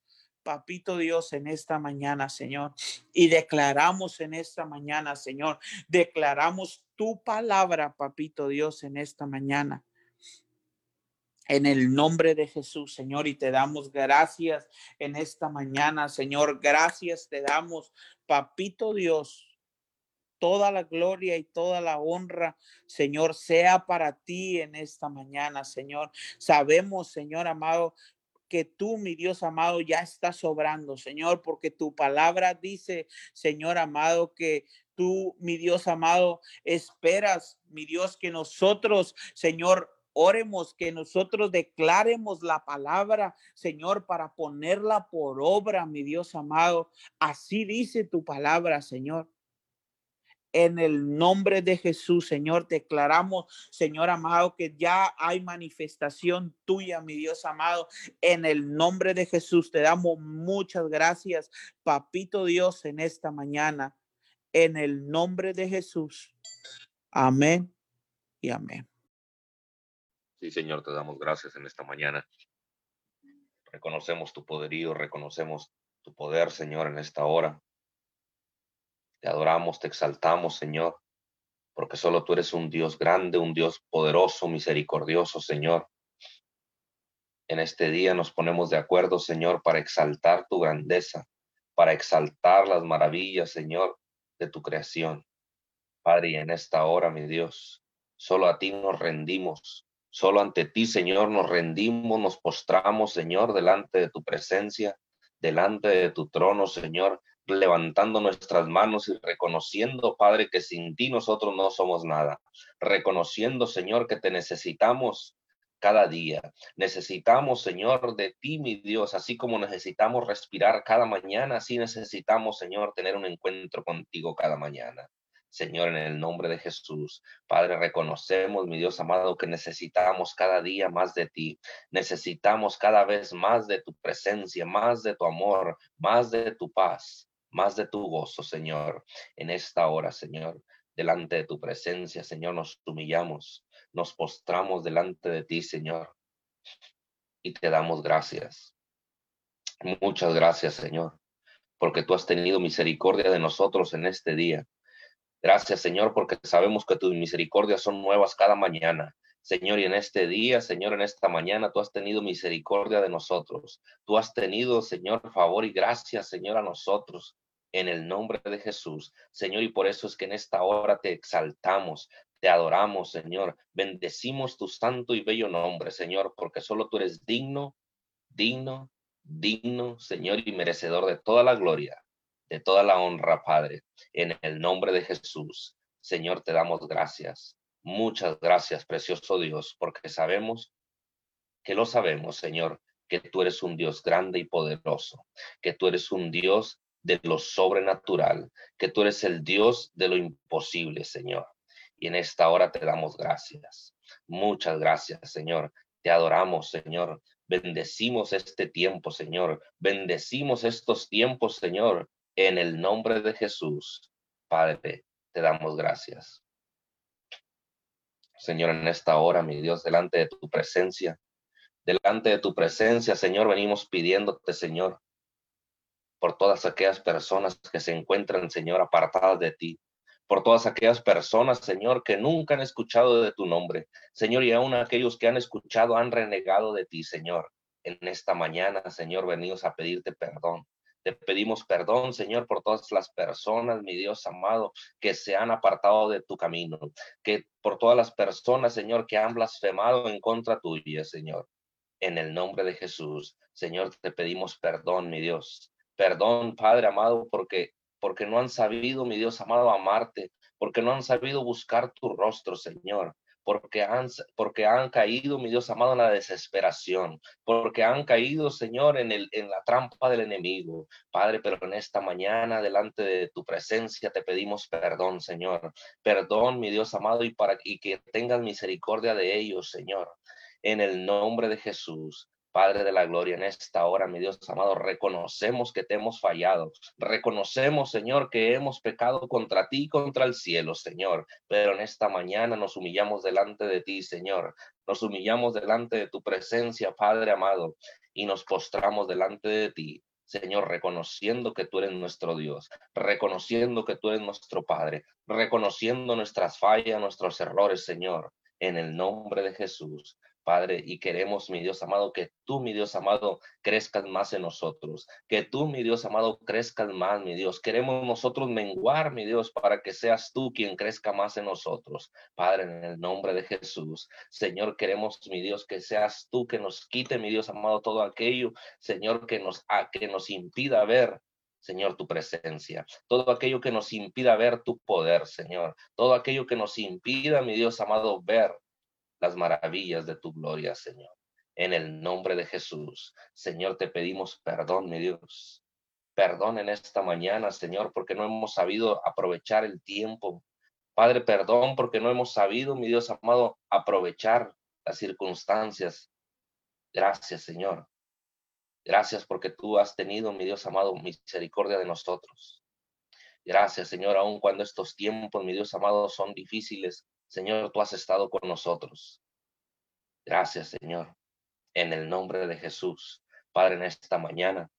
papito Dios, en esta mañana, Señor. Y declaramos en esta mañana, Señor, declaramos tu palabra, papito Dios, en esta mañana. En el nombre de Jesús, Señor, y te damos gracias en esta mañana, Señor. Gracias te damos, papito Dios. Toda la gloria y toda la honra, Señor, sea para ti en esta mañana, Señor. Sabemos, Señor amado, que tú, mi Dios amado, ya estás sobrando, Señor, porque tu palabra dice, Señor amado, que tú, mi Dios amado, esperas, mi Dios, que nosotros, Señor, oremos, que nosotros declaremos la palabra, Señor, para ponerla por obra, mi Dios amado. Así dice tu palabra, Señor en el nombre de Jesús, Señor, declaramos, Señor amado, que ya hay manifestación tuya, mi Dios amado. En el nombre de Jesús te damos muchas gracias, papito Dios, en esta mañana. En el nombre de Jesús. Amén y amén. Sí, Señor, te damos gracias en esta mañana. Reconocemos tu poderío, reconocemos tu poder, Señor, en esta hora. Te adoramos, te exaltamos, Señor, porque solo tú eres un Dios grande, un Dios poderoso, misericordioso, Señor. En este día nos ponemos de acuerdo, Señor, para exaltar tu grandeza, para exaltar las maravillas, Señor, de tu creación. Padre, y en esta hora, mi Dios, solo a ti nos rendimos, solo ante ti, Señor, nos rendimos, nos postramos, Señor, delante de tu presencia, delante de tu trono, Señor, levantando nuestras manos y reconociendo, Padre, que sin ti nosotros no somos nada. Reconociendo, Señor, que te necesitamos cada día. Necesitamos, Señor, de ti, mi Dios, así como necesitamos respirar cada mañana, así necesitamos, Señor, tener un encuentro contigo cada mañana. Señor, en el nombre de Jesús. Padre, reconocemos, mi Dios amado, que necesitamos cada día más de ti. Necesitamos cada vez más de tu presencia, más de tu amor, más de tu paz más de tu gozo, Señor, en esta hora, Señor. Delante de tu presencia, Señor, nos humillamos, nos postramos delante de ti, Señor, y te damos gracias. Muchas gracias, Señor, porque tú has tenido misericordia de nosotros en este día. Gracias, Señor, porque sabemos que tus misericordias son nuevas cada mañana. Señor, y en este día, Señor, en esta mañana, tú has tenido misericordia de nosotros. Tú has tenido, Señor, favor y gracias, Señor, a nosotros, en el nombre de Jesús. Señor, y por eso es que en esta hora te exaltamos, te adoramos, Señor. Bendecimos tu santo y bello nombre, Señor, porque solo tú eres digno, digno, digno, Señor, y merecedor de toda la gloria, de toda la honra, Padre. En el nombre de Jesús, Señor, te damos gracias. Muchas gracias, precioso Dios, porque sabemos que lo sabemos, Señor, que tú eres un Dios grande y poderoso, que tú eres un Dios de lo sobrenatural, que tú eres el Dios de lo imposible, Señor. Y en esta hora te damos gracias. Muchas gracias, Señor. Te adoramos, Señor. Bendecimos este tiempo, Señor. Bendecimos estos tiempos, Señor. En el nombre de Jesús, Padre, te damos gracias. Señor, en esta hora, mi Dios, delante de tu presencia. Delante de tu presencia, Señor, venimos pidiéndote, Señor, por todas aquellas personas que se encuentran, Señor, apartadas de ti, por todas aquellas personas, Señor, que nunca han escuchado de tu nombre, Señor, y aún aquellos que han escuchado han renegado de ti, Señor. En esta mañana, Señor, venimos a pedirte perdón. Te pedimos perdón, Señor, por todas las personas, mi Dios amado, que se han apartado de tu camino, que por todas las personas, Señor, que han blasfemado en contra tuya, Señor. En el nombre de Jesús, Señor, te pedimos perdón, mi Dios. Perdón, Padre amado, porque porque no han sabido, mi Dios amado, amarte, porque no han sabido buscar tu rostro, Señor porque han, porque han caído, mi Dios amado, en la desesperación, porque han caído, Señor, en, el, en la trampa del enemigo. Padre, pero en esta mañana, delante de tu presencia, te pedimos perdón, Señor. Perdón, mi Dios amado, y para y que tengas misericordia de ellos, Señor. En el nombre de Jesús. Padre de la gloria, en esta hora, mi Dios amado, reconocemos que te hemos fallado. Reconocemos, Señor, que hemos pecado contra ti y contra el cielo, Señor. Pero en esta mañana nos humillamos delante de ti, Señor. Nos humillamos delante de tu presencia, Padre amado, y nos postramos delante de ti. Señor, reconociendo que tú eres nuestro Dios, reconociendo que tú eres nuestro Padre, reconociendo nuestras fallas, nuestros errores, Señor, en el nombre de Jesús. Padre, y queremos, mi Dios amado, que tú, mi Dios amado, crezcas más en nosotros, que tú, mi Dios amado, crezcas más, mi Dios. Queremos nosotros menguar, mi Dios, para que seas tú quien crezca más en nosotros. Padre, en el nombre de Jesús, Señor, queremos, mi Dios, que seas tú que nos quite, mi Dios amado, todo aquello, Señor, que nos, que nos impida ver Señor, tu presencia, todo aquello que nos impida ver tu poder, Señor, todo aquello que nos impida, mi Dios amado, ver las maravillas de tu gloria, Señor. En el nombre de Jesús, Señor, te pedimos perdón, mi Dios. Perdón en esta mañana, Señor, porque no hemos sabido aprovechar el tiempo. Padre, perdón porque no hemos sabido, mi Dios amado, aprovechar las circunstancias. Gracias, Señor. Gracias porque tú has tenido, mi Dios amado, misericordia de nosotros. Gracias, Señor, aun cuando estos tiempos, mi Dios amado, son difíciles, Señor, tú has estado con nosotros. Gracias, Señor, en el nombre de Jesús. Padre, en esta mañana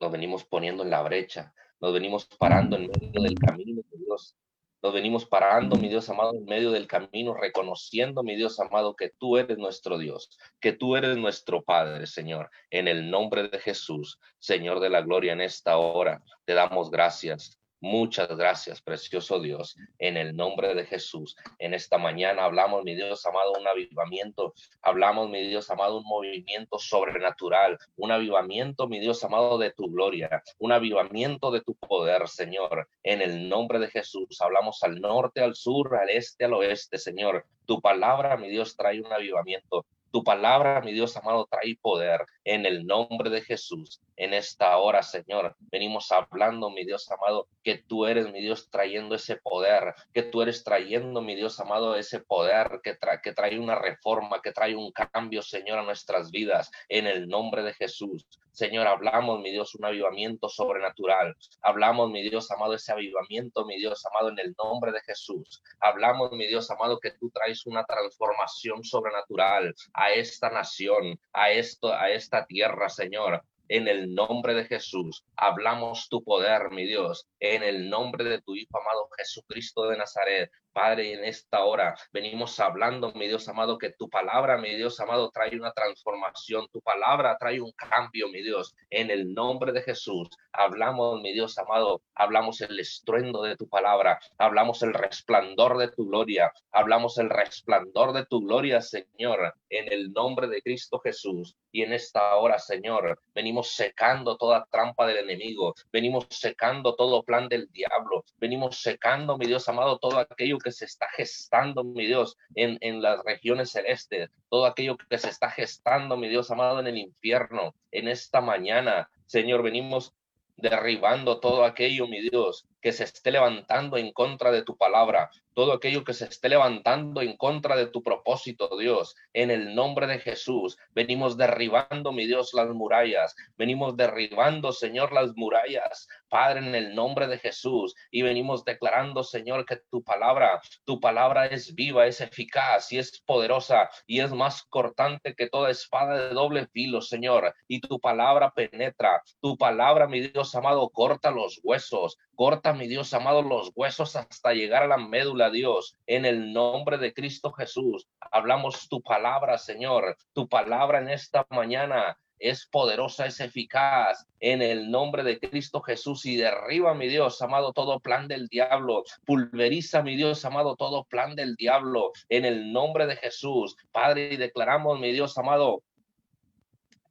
nos venimos poniendo en la brecha, nos venimos parando en medio del camino, Dios. Nos venimos parando, mi Dios amado, en medio del camino, reconociendo, mi Dios amado, que tú eres nuestro Dios, que tú eres nuestro Padre, Señor. En el nombre de Jesús, Señor de la gloria, en esta hora te damos gracias. Muchas gracias, precioso Dios, en el nombre de Jesús. En esta mañana hablamos, mi Dios amado, un avivamiento. Hablamos, mi Dios amado, un movimiento sobrenatural, un avivamiento, mi Dios amado, de tu gloria, un avivamiento de tu poder, Señor. En el nombre de Jesús, hablamos al norte, al sur, al este, al oeste, Señor. Tu palabra, mi Dios, trae un avivamiento. Tu palabra, mi Dios amado, trae poder en el nombre de Jesús. En esta hora, Señor, venimos hablando, mi Dios amado, que tú eres, mi Dios, trayendo ese poder, que tú eres trayendo, mi Dios amado, ese poder que, que trae una reforma, que trae un cambio, Señor, a nuestras vidas, en el nombre de Jesús. Señor, hablamos, mi Dios, un avivamiento sobrenatural. Hablamos, mi Dios amado, ese avivamiento, mi Dios amado, en el nombre de Jesús. Hablamos, mi Dios amado, que tú traes una transformación sobrenatural a esta nación, a esto, a esta tierra, Señor en el nombre de Jesús. Hablamos tu poder, mi Dios, en el nombre de tu Hijo amado Jesucristo de Nazaret. Padre, en esta hora venimos hablando, mi Dios amado, que tu palabra, mi Dios amado, trae una transformación, tu palabra trae un cambio, mi Dios, en el nombre de Jesús. Hablamos, mi Dios amado, hablamos el estruendo de tu palabra, hablamos el resplandor de tu gloria, hablamos el resplandor de tu gloria, Señor, en el nombre de Cristo Jesús. Y en esta hora, Señor, venimos secando toda trampa del enemigo, venimos secando todo plan del diablo, venimos secando, mi Dios amado, todo aquello que se está gestando, mi Dios, en, en las regiones celestes, todo aquello que se está gestando, mi Dios amado, en el infierno, en esta mañana. Señor, venimos derribando todo aquello, mi Dios, que se esté levantando en contra de tu palabra, todo aquello que se esté levantando en contra de tu propósito, Dios, en el nombre de Jesús. Venimos derribando, mi Dios, las murallas. Venimos derribando, Señor, las murallas, Padre, en el nombre de Jesús. Y venimos declarando, Señor, que tu palabra, tu palabra es viva, es eficaz y es poderosa y es más cortante que toda espada de doble filo, Señor. Y tu palabra penetra, tu palabra, mi Dios amado, corta los huesos, corta, mi Dios amado, los huesos hasta llegar a la médula Dios, en el nombre de Cristo Jesús. Hablamos tu palabra, Señor, tu palabra en esta mañana es poderosa, es eficaz en el nombre de Cristo Jesús y derriba, mi Dios amado, todo plan del diablo. Pulveriza, mi Dios amado, todo plan del diablo en el nombre de Jesús. Padre, y declaramos, mi Dios amado,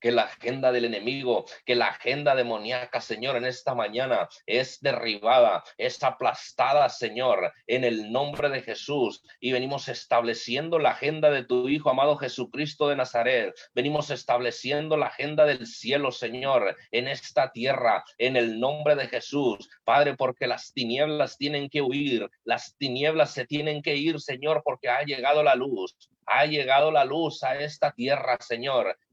que la agenda del enemigo, que la agenda demoníaca, Señor, en esta mañana es derribada, es aplastada, Señor, en el nombre de Jesús. Y venimos estableciendo la agenda de tu Hijo amado Jesucristo de Nazaret. Venimos estableciendo la agenda del cielo, Señor, en esta tierra, en el nombre de Jesús. Padre, porque las tinieblas tienen que huir, las tinieblas se tienen que ir, Señor, porque ha llegado la luz. Ha llegado la luz a esta tierra, Señor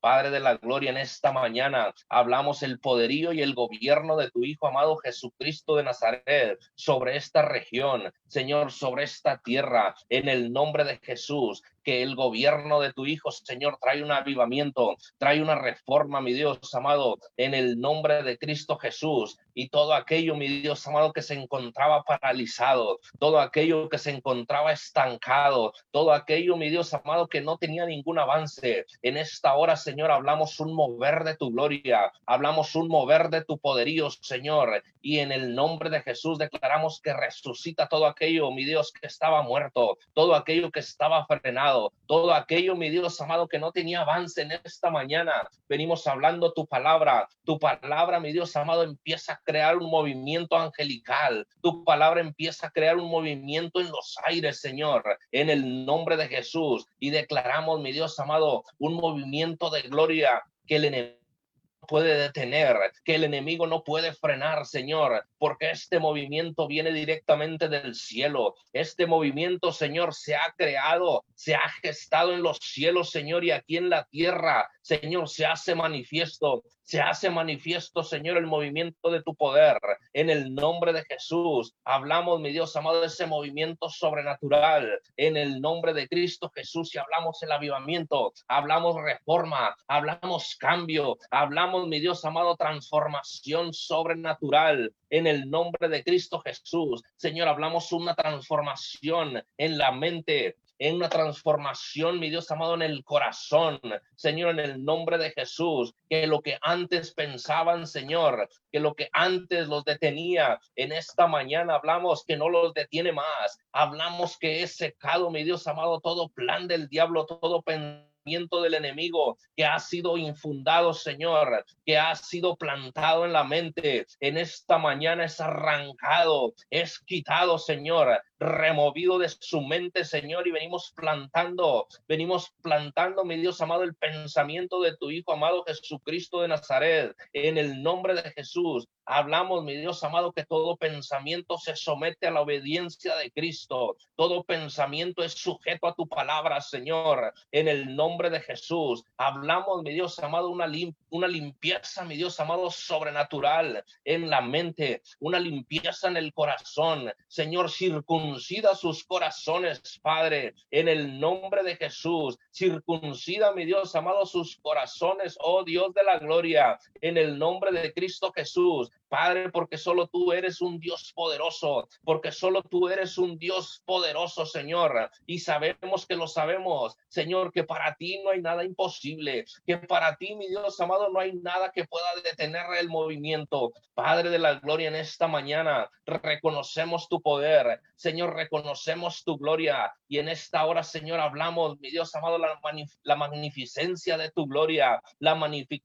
Padre de la gloria, en esta mañana hablamos el poderío y el gobierno de tu Hijo amado Jesucristo de Nazaret sobre esta región, Señor, sobre esta tierra, en el nombre de Jesús que el gobierno de tu Hijo, Señor, trae un avivamiento, trae una reforma, mi Dios amado, en el nombre de Cristo Jesús. Y todo aquello, mi Dios amado, que se encontraba paralizado, todo aquello que se encontraba estancado, todo aquello, mi Dios amado, que no tenía ningún avance. En esta hora, Señor, hablamos un mover de tu gloria, hablamos un mover de tu poderío, Señor. Y en el nombre de Jesús declaramos que resucita todo aquello, mi Dios, que estaba muerto, todo aquello que estaba frenado todo aquello, mi Dios amado, que no tenía avance en esta mañana. Venimos hablando tu palabra. Tu palabra, mi Dios amado, empieza a crear un movimiento angelical. Tu palabra empieza a crear un movimiento en los aires, Señor, en el nombre de Jesús. Y declaramos, mi Dios amado, un movimiento de gloria que el enemigo puede detener, que el enemigo no puede frenar, Señor, porque este movimiento viene directamente del cielo. Este movimiento, Señor, se ha creado, se ha gestado en los cielos, Señor, y aquí en la tierra, Señor, se hace manifiesto se hace manifiesto, Señor, el movimiento de tu poder. En el nombre de Jesús, hablamos, mi Dios amado, de ese movimiento sobrenatural. En el nombre de Cristo Jesús, y hablamos el avivamiento, hablamos reforma, hablamos cambio, hablamos, mi Dios amado, transformación sobrenatural. En el nombre de Cristo Jesús, Señor, hablamos una transformación en la mente, en una transformación, mi Dios amado, en el corazón, Señor, en el nombre de Jesús, que lo que antes pensaban, Señor, que lo que antes los detenía, en esta mañana hablamos que no los detiene más, hablamos que es secado, mi Dios amado, todo plan del diablo, todo pensamiento del enemigo que ha sido infundado, Señor, que ha sido plantado en la mente, en esta mañana es arrancado, es quitado, Señor, removido de su mente, Señor, y venimos plantando, venimos plantando, mi Dios amado, el pensamiento de tu Hijo amado Jesucristo de Nazaret, en el nombre de Jesús. Hablamos, mi Dios amado, que todo pensamiento se somete a la obediencia de Cristo. Todo pensamiento es sujeto a tu palabra, Señor, en el nombre de Jesús. Hablamos, mi Dios amado, una, una limpieza, mi Dios amado, sobrenatural en la mente, una limpieza en el corazón. Señor, circuncida sus corazones, Padre, en el nombre de Jesús. Circuncida, mi Dios amado, sus corazones, oh Dios de la gloria, en el nombre de Cristo Jesús. Padre, porque solo tú eres un Dios poderoso, porque solo tú eres un Dios poderoso, Señor. Y sabemos que lo sabemos, Señor, que para ti no hay nada imposible, que para ti, mi Dios amado, no hay nada que pueda detener el movimiento. Padre de la gloria, en esta mañana reconocemos tu poder, Señor, reconocemos tu gloria. Y en esta hora, Señor, hablamos, mi Dios amado, la, la magnificencia de tu gloria, la,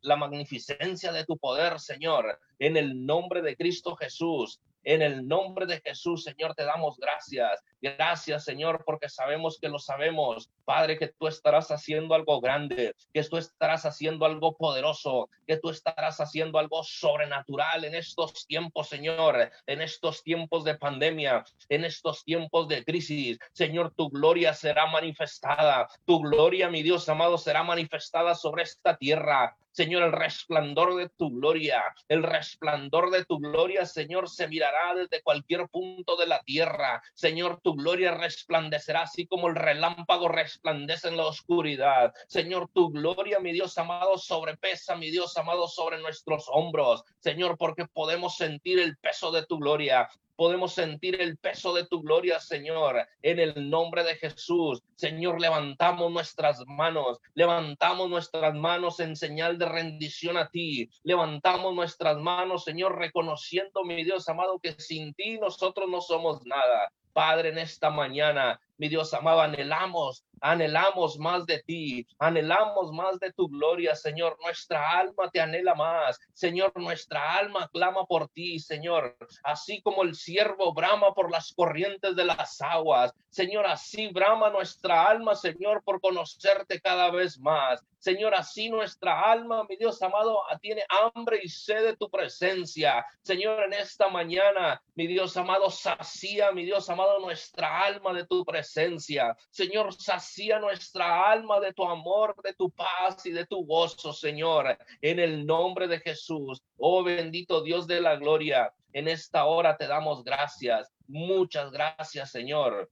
la magnificencia de tu poder, Señor en el nombre de Cristo Jesús. En el nombre de Jesús, Señor, te damos gracias. Gracias, Señor, porque sabemos que lo sabemos. Padre, que tú estarás haciendo algo grande, que tú estarás haciendo algo poderoso, que tú estarás haciendo algo sobrenatural en estos tiempos, Señor, en estos tiempos de pandemia, en estos tiempos de crisis. Señor, tu gloria será manifestada. Tu gloria, mi Dios amado, será manifestada sobre esta tierra. Señor, el resplandor de tu gloria, el resplandor de tu gloria, Señor, se mirará desde cualquier punto de la tierra. Señor, tu gloria resplandecerá así como el relámpago resplandece en la oscuridad. Señor, tu gloria, mi Dios amado, sobrepesa, mi Dios amado, sobre nuestros hombros. Señor, porque podemos sentir el peso de tu gloria podemos sentir el peso de tu gloria, Señor, en el nombre de Jesús. Señor, levantamos nuestras manos, levantamos nuestras manos en señal de rendición a ti, levantamos nuestras manos, Señor, reconociendo, mi Dios amado, que sin ti nosotros no somos nada. Padre, en esta mañana, mi Dios amado, anhelamos, anhelamos más de ti, anhelamos más de tu gloria, Señor. Nuestra alma te anhela más, Señor. Nuestra alma clama por ti, Señor. Así como el siervo brama por las corrientes de las aguas, Señor, así brama nuestra alma, Señor, por conocerte cada vez más. Señor, así nuestra alma, mi Dios amado, tiene hambre y sed de tu presencia. Señor, en esta mañana, mi Dios amado, sacía, mi Dios amado, nuestra alma de tu presencia. Señor, sacía nuestra alma de tu amor, de tu paz y de tu gozo, Señor, en el nombre de Jesús. Oh bendito Dios de la gloria, en esta hora te damos gracias. Muchas gracias, Señor.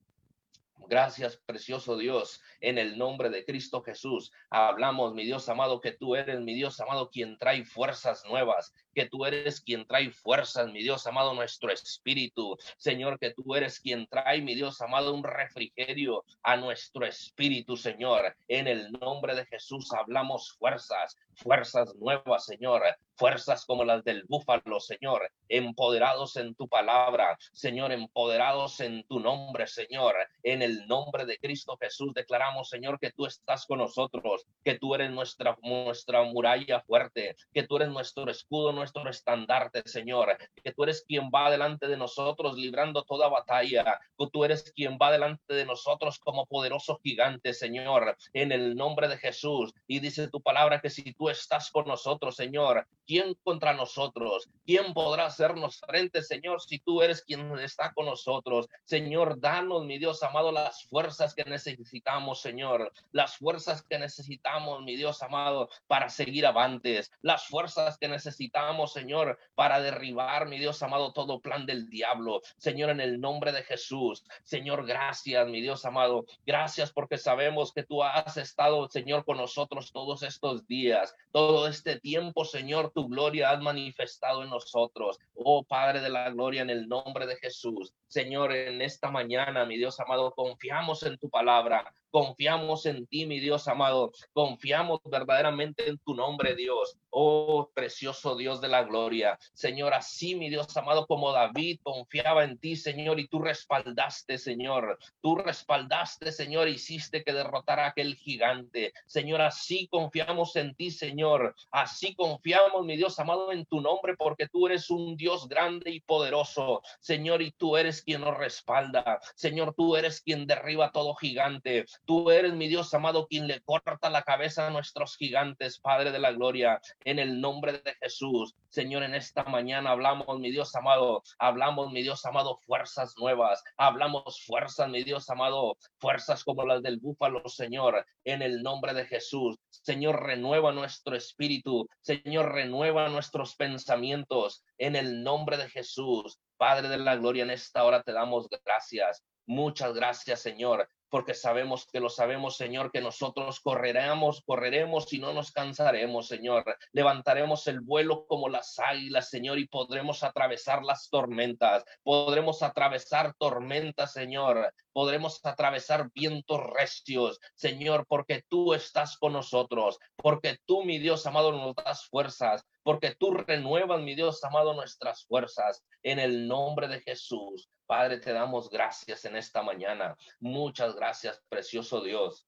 Gracias, precioso Dios, en el nombre de Cristo Jesús. Hablamos, mi Dios amado, que tú eres, mi Dios amado, quien trae fuerzas nuevas, que tú eres quien trae fuerzas, mi Dios amado, nuestro espíritu. Señor, que tú eres quien trae, mi Dios amado, un refrigerio a nuestro espíritu, Señor. En el nombre de Jesús hablamos fuerzas, fuerzas nuevas, Señor, fuerzas como las del búfalo, Señor, empoderados en tu palabra, Señor, empoderados en tu nombre, Señor. En el nombre de Cristo Jesús declaramos, Señor, que tú estás con nosotros, que tú eres nuestra, nuestra muralla fuerte, que tú eres nuestro escudo, nuestro estandarte, Señor, que tú eres quien va delante de nosotros librando toda batalla, que tú eres quien va delante de nosotros como poderoso gigante, Señor, en el nombre de Jesús. Y dice tu palabra que si tú estás con nosotros, Señor, ¿quién contra nosotros? ¿Quién podrá hacernos frente, Señor, si tú eres quien está con nosotros? Señor, danos, mi Dios amado, las fuerzas que necesitamos, Señor, las fuerzas que necesitamos, mi Dios amado, para seguir avantes, las fuerzas que necesitamos, Señor, para derribar, mi Dios amado, todo plan del diablo. Señor, en el nombre de Jesús, Señor, gracias, mi Dios amado, gracias porque sabemos que tú has estado, Señor, con nosotros todos estos días, todo este tiempo, Señor, tu gloria has manifestado en nosotros. Oh Padre de la gloria, en el nombre de Jesús. Señor, en esta mañana, mi Dios amado, confiamos en tu palabra, confiamos en ti, mi Dios amado, confiamos verdaderamente en tu nombre, Dios. Oh, precioso Dios de la gloria. Señor, así, mi Dios amado, como David confiaba en ti, Señor, y tú respaldaste, Señor. Tú respaldaste, Señor, hiciste que derrotara a aquel gigante. Señor, así confiamos en ti, Señor. Así confiamos, mi Dios amado, en tu nombre, porque tú eres un Dios grande y poderoso, Señor, y tú eres quien nos respalda. Señor, tú eres quien derriba todo gigante. Tú eres, mi Dios amado, quien le corta la cabeza a nuestros gigantes, Padre de la gloria en el nombre de Jesús. Señor, en esta mañana hablamos, mi Dios amado, hablamos, mi Dios amado, fuerzas nuevas, hablamos fuerzas, mi Dios amado, fuerzas como las del búfalo, Señor, en el nombre de Jesús. Señor, renueva nuestro espíritu, Señor, renueva nuestros pensamientos en el nombre de Jesús. Padre de la gloria, en esta hora te damos gracias. Muchas gracias, Señor porque sabemos que lo sabemos, Señor, que nosotros correremos, correremos y no nos cansaremos, Señor. Levantaremos el vuelo como las águilas, Señor, y podremos atravesar las tormentas. Podremos atravesar tormentas, Señor. Podremos atravesar vientos recios, Señor, porque tú estás con nosotros, porque tú, mi Dios amado, nos das fuerzas, porque tú renuevas, mi Dios amado, nuestras fuerzas en el nombre de Jesús. Padre, te damos gracias en esta mañana. Muchas gracias, precioso Dios.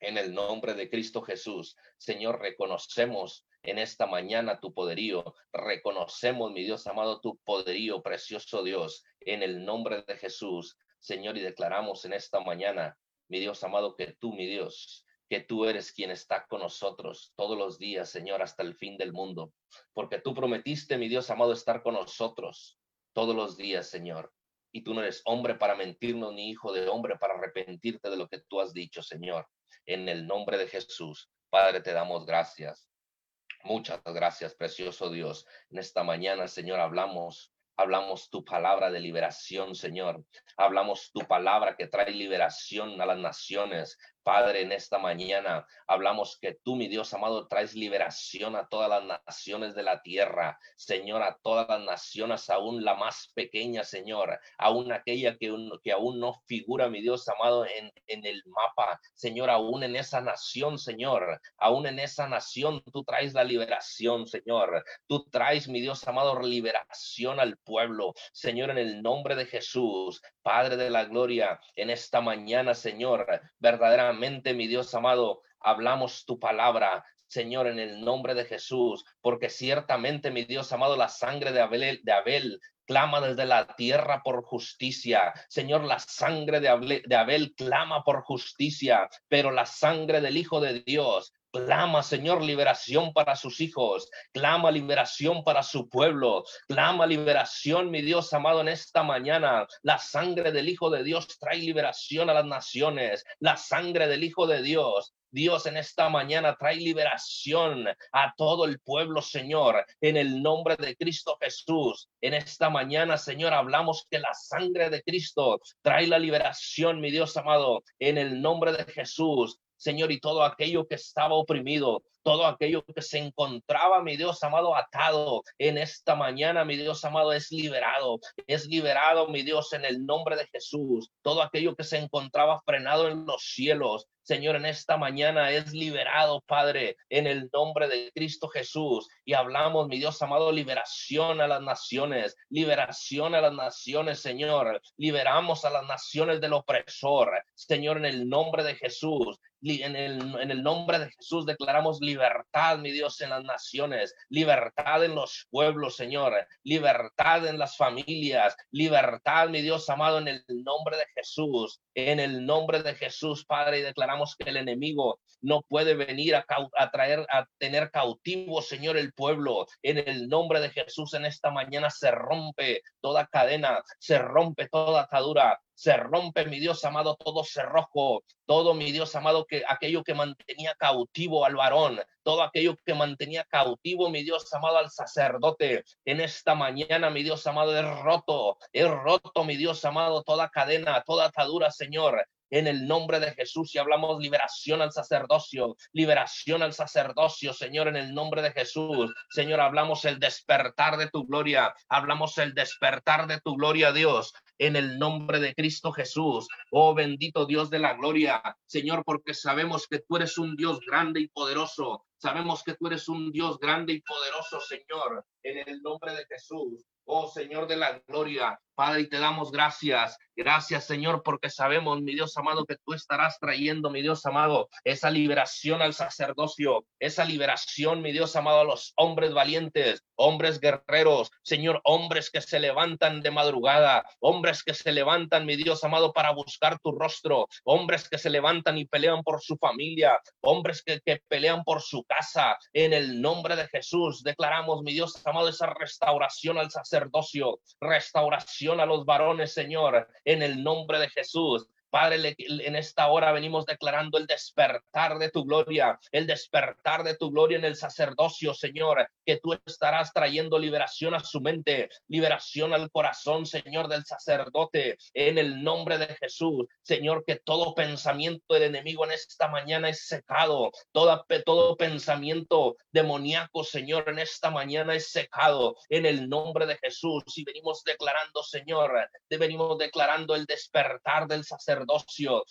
En el nombre de Cristo Jesús, Señor, reconocemos en esta mañana tu poderío. Reconocemos, mi Dios amado, tu poderío, precioso Dios, en el nombre de Jesús. Señor, y declaramos en esta mañana, mi Dios amado, que tú, mi Dios, que tú eres quien está con nosotros todos los días, Señor, hasta el fin del mundo, porque tú prometiste, mi Dios amado, estar con nosotros todos los días, Señor. Y tú no eres hombre para mentirnos, ni hijo de hombre para arrepentirte de lo que tú has dicho, Señor. En el nombre de Jesús, Padre, te damos gracias. Muchas gracias, precioso Dios. En esta mañana, Señor, hablamos Hablamos tu palabra de liberación, Señor. Hablamos tu palabra que trae liberación a las naciones. Padre, en esta mañana hablamos que tú, mi Dios amado, traes liberación a todas las naciones de la tierra. Señor, a todas las naciones, aún la más pequeña, Señor, aún aquella que, que aún no figura, mi Dios amado, en, en el mapa. Señor, aún en esa nación, Señor, aún en esa nación, tú traes la liberación, Señor. Tú traes, mi Dios amado, liberación al pueblo. Señor, en el nombre de Jesús, Padre de la gloria, en esta mañana, Señor, verdaderamente, mi Dios amado, hablamos tu palabra, Señor, en el nombre de Jesús, porque ciertamente, mi Dios amado, la sangre de Abel, de Abel clama desde la tierra por justicia. Señor, la sangre de Abel, de Abel clama por justicia, pero la sangre del Hijo de Dios Clama, Señor, liberación para sus hijos. Clama liberación para su pueblo. Clama liberación, mi Dios amado, en esta mañana. La sangre del Hijo de Dios trae liberación a las naciones. La sangre del Hijo de Dios Dios en esta mañana trae liberación a todo el pueblo, Señor, en el nombre de Cristo Jesús. En esta mañana, Señor, hablamos que la sangre de Cristo trae la liberación, mi Dios amado, en el nombre de Jesús. Señor, y todo aquello que estaba oprimido, todo aquello que se encontraba, mi Dios amado, atado en esta mañana, mi Dios amado, es liberado, es liberado, mi Dios, en el nombre de Jesús. Todo aquello que se encontraba frenado en los cielos, Señor, en esta mañana es liberado, Padre, en el nombre de Cristo Jesús. Y hablamos, mi Dios amado, liberación a las naciones, liberación a las naciones, Señor. Liberamos a las naciones del opresor, Señor, en el nombre de Jesús. En el, nombre de Jesús declaramos libertad, mi Dios, en las naciones, libertad en los pueblos, Señor, libertad en las familias, libertad, mi Dios amado, en el nombre de Jesús, en el nombre de Jesús, Padre, y declaramos que el enemigo no puede venir a, a traer, a tener cautivo, Señor, el pueblo. En el nombre de Jesús, en esta mañana se rompe toda cadena, se rompe toda atadura, se rompe, mi Dios amado, todo cerrojo, todo, mi Dios amado, que aquello que mantenía cautivo al varón, todo aquello que mantenía cautivo, mi Dios amado, al sacerdote. En esta mañana, mi Dios amado, es roto, es roto, mi Dios amado, toda cadena, toda atadura, Señor en el nombre de Jesús y hablamos liberación al sacerdocio, liberación al sacerdocio, Señor, en el nombre de Jesús. Señor, hablamos el despertar de tu gloria, hablamos el despertar de tu gloria, Dios, en el nombre de Cristo Jesús. Oh bendito Dios de la gloria, Señor, porque sabemos que tú eres un Dios grande y poderoso. Sabemos que tú eres un Dios grande y poderoso, Señor, en el nombre de Jesús. Oh Señor de la gloria, Padre, y te damos gracias. Gracias, Señor, porque sabemos, mi Dios amado, que tú estarás trayendo, mi Dios amado, esa liberación al sacerdocio, esa liberación, mi Dios amado, a los hombres valientes, hombres guerreros, Señor, hombres que se levantan de madrugada, hombres que se levantan, mi Dios amado, para buscar tu rostro, hombres que se levantan y pelean por su familia, hombres que, que pelean por su En el nombre de Jesús, declaramos, mi Dios amado, esa restauración al sacerdocio, restauración a los varones, Señor, en el nombre de Jesús. Padre, en esta hora venimos declarando el despertar de tu gloria, el despertar de tu gloria en el sacerdocio, Señor, que tú estarás trayendo liberación a su mente, liberación al corazón, Señor, del sacerdote, en el nombre de Jesús, Señor, que todo pensamiento del enemigo en esta mañana es secado, todo, pensamiento demoníaco, Señor, en esta mañana es secado, en el nombre de Jesús, y venimos declarando, Señor, venimos declarando el despertar del sacerdote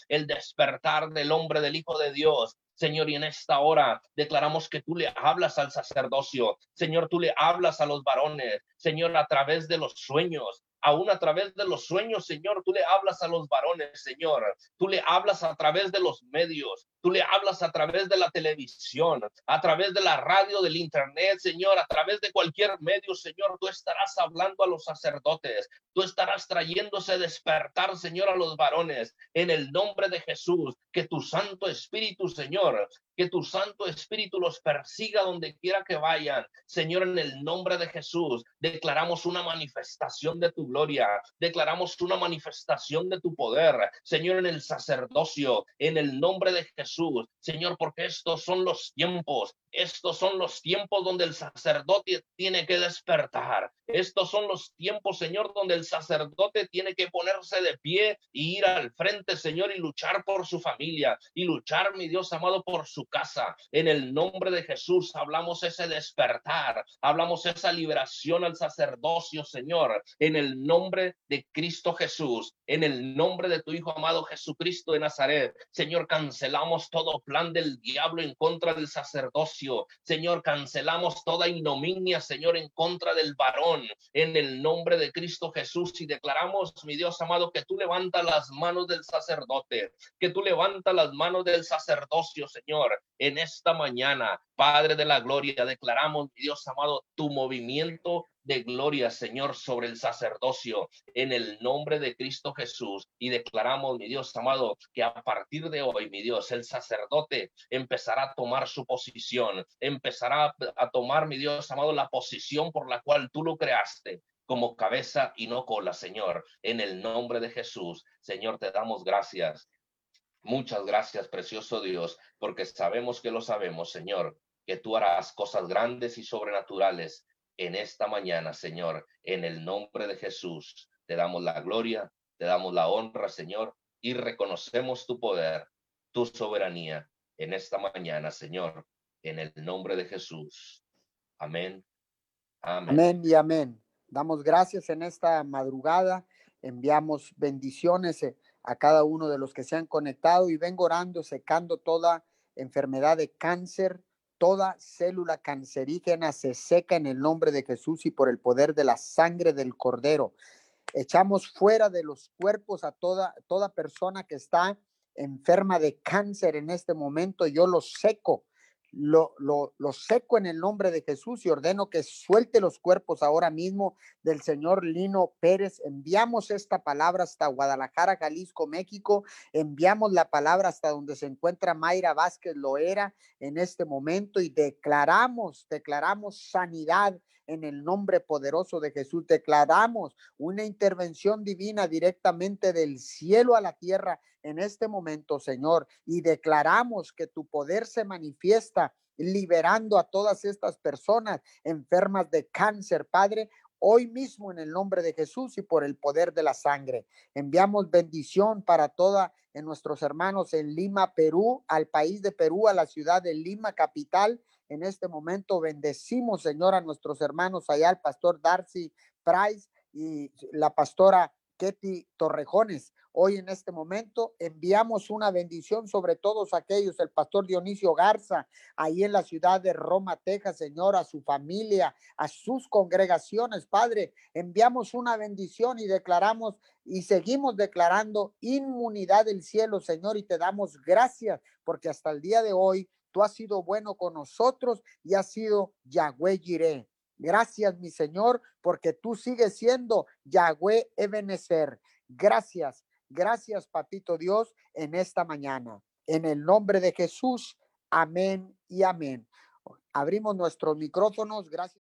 el despertar del hombre, del Hijo de Dios. Señor, y en esta hora declaramos que tú le hablas al sacerdocio. Señor, tú le hablas a los varones. Señor, a través de los sueños, aún a través de los sueños, Señor, tú le hablas a los varones, Señor. Tú le hablas a través de los medios. Tú le hablas a través de la televisión, a través de la radio, del internet, Señor, a través de cualquier medio, Señor. Tú estarás hablando a los sacerdotes. Tú estarás trayéndose despertar, Señor, a los varones. En el nombre de Jesús, que tu Santo Espíritu, Señor, que tu Santo Espíritu los persiga donde quiera que vayan. Señor, en el nombre de Jesús, declaramos una manifestación de tu gloria, declaramos una manifestación de tu poder. Señor, en el sacerdocio, en el nombre de Jesús. Señor, porque estos son los tiempos estos son los tiempos donde el sacerdote tiene que despertar. Estos son los tiempos, Señor, donde el sacerdote tiene que ponerse de pie y ir al frente, Señor, y luchar por su familia y luchar, mi Dios amado, por su casa. En el nombre de Jesús hablamos ese despertar, hablamos esa liberación al sacerdocio, Señor, en el nombre de Cristo Jesús, en el nombre de tu Hijo amado Jesucristo de Nazaret. Señor, cancelamos todo plan del diablo en contra del sacerdocio Señor, cancelamos toda ignominia, Señor, en contra del varón, en el nombre de Cristo Jesús. Y declaramos, mi Dios amado, que tú levantas las manos del sacerdote, que tú levantas las manos del sacerdocio, Señor, en esta mañana. Padre de la gloria, declaramos, Dios amado, tu movimiento de gloria, Señor, sobre el sacerdocio en el nombre de Cristo Jesús. Y declaramos, mi Dios amado, que a partir de hoy, mi Dios, el sacerdote empezará a tomar su posición, empezará a tomar, mi Dios amado, la posición por la cual tú lo creaste como cabeza y no cola, Señor. En el nombre de Jesús, Señor, te damos gracias. Muchas gracias, precioso Dios, porque sabemos que lo sabemos, Señor, que tú harás cosas grandes y sobrenaturales en esta mañana, Señor, en el nombre de Jesús. Te damos la gloria, te damos la honra, Señor, y reconocemos tu poder, tu soberanía en esta mañana, Señor, en el nombre de Jesús. Amén. Amén. Amén y amén. Damos gracias en esta madrugada. Enviamos bendiciones eh, a cada uno de los que se han conectado y vengo orando, secando toda enfermedad de cáncer, Toda célula cancerígena se seca en el nombre de Jesús y por el poder de la sangre del cordero. Echamos fuera de los cuerpos a toda, toda persona que está enferma de cáncer en este momento, yo lo seco lo, seco en el nombre de Jesús y ordeno que suelte los cuerpos ahora mismo del señor Lino Pérez. Enviamos esta palabra hasta Guadalajara, Jalisco, México. Enviamos la palabra hasta donde se encuentra Mayra Vázquez Loera en este momento y declaramos, declaramos sanidad en el nombre poderoso de Jesús. Declaramos una intervención divina directamente del cielo a la tierra en este momento, Señor, y declaramos que tu poder se manifiesta liberando a todas estas personas enfermas de cáncer, Padre, hoy mismo en el nombre de Jesús y por el poder de la sangre. Enviamos bendición para toda en nuestros hermanos en Lima, Perú, al país de Perú, a la ciudad de Lima, capital. En este momento bendecimos, Señor, a nuestros hermanos allá, al pastor Darcy Price y la pastora Ketty Torrejones. Hoy en este momento enviamos una bendición sobre todos aquellos, el pastor Dionisio Garza, ahí en la ciudad de Roma, Texas, Señor, a su familia, a sus congregaciones, Padre. Enviamos una bendición y declaramos y seguimos declarando inmunidad del cielo, Señor, y te damos gracias porque hasta el día de hoy tú has sido bueno con nosotros y has sido Yahweh Jireh. Gracias, mi Señor, porque tú sigues siendo Yahweh Ebenezer. Gracias Gracias, Papito Dios, en esta mañana. En el nombre de Jesús, amén y amén. Abrimos nuestros micrófonos. Gracias.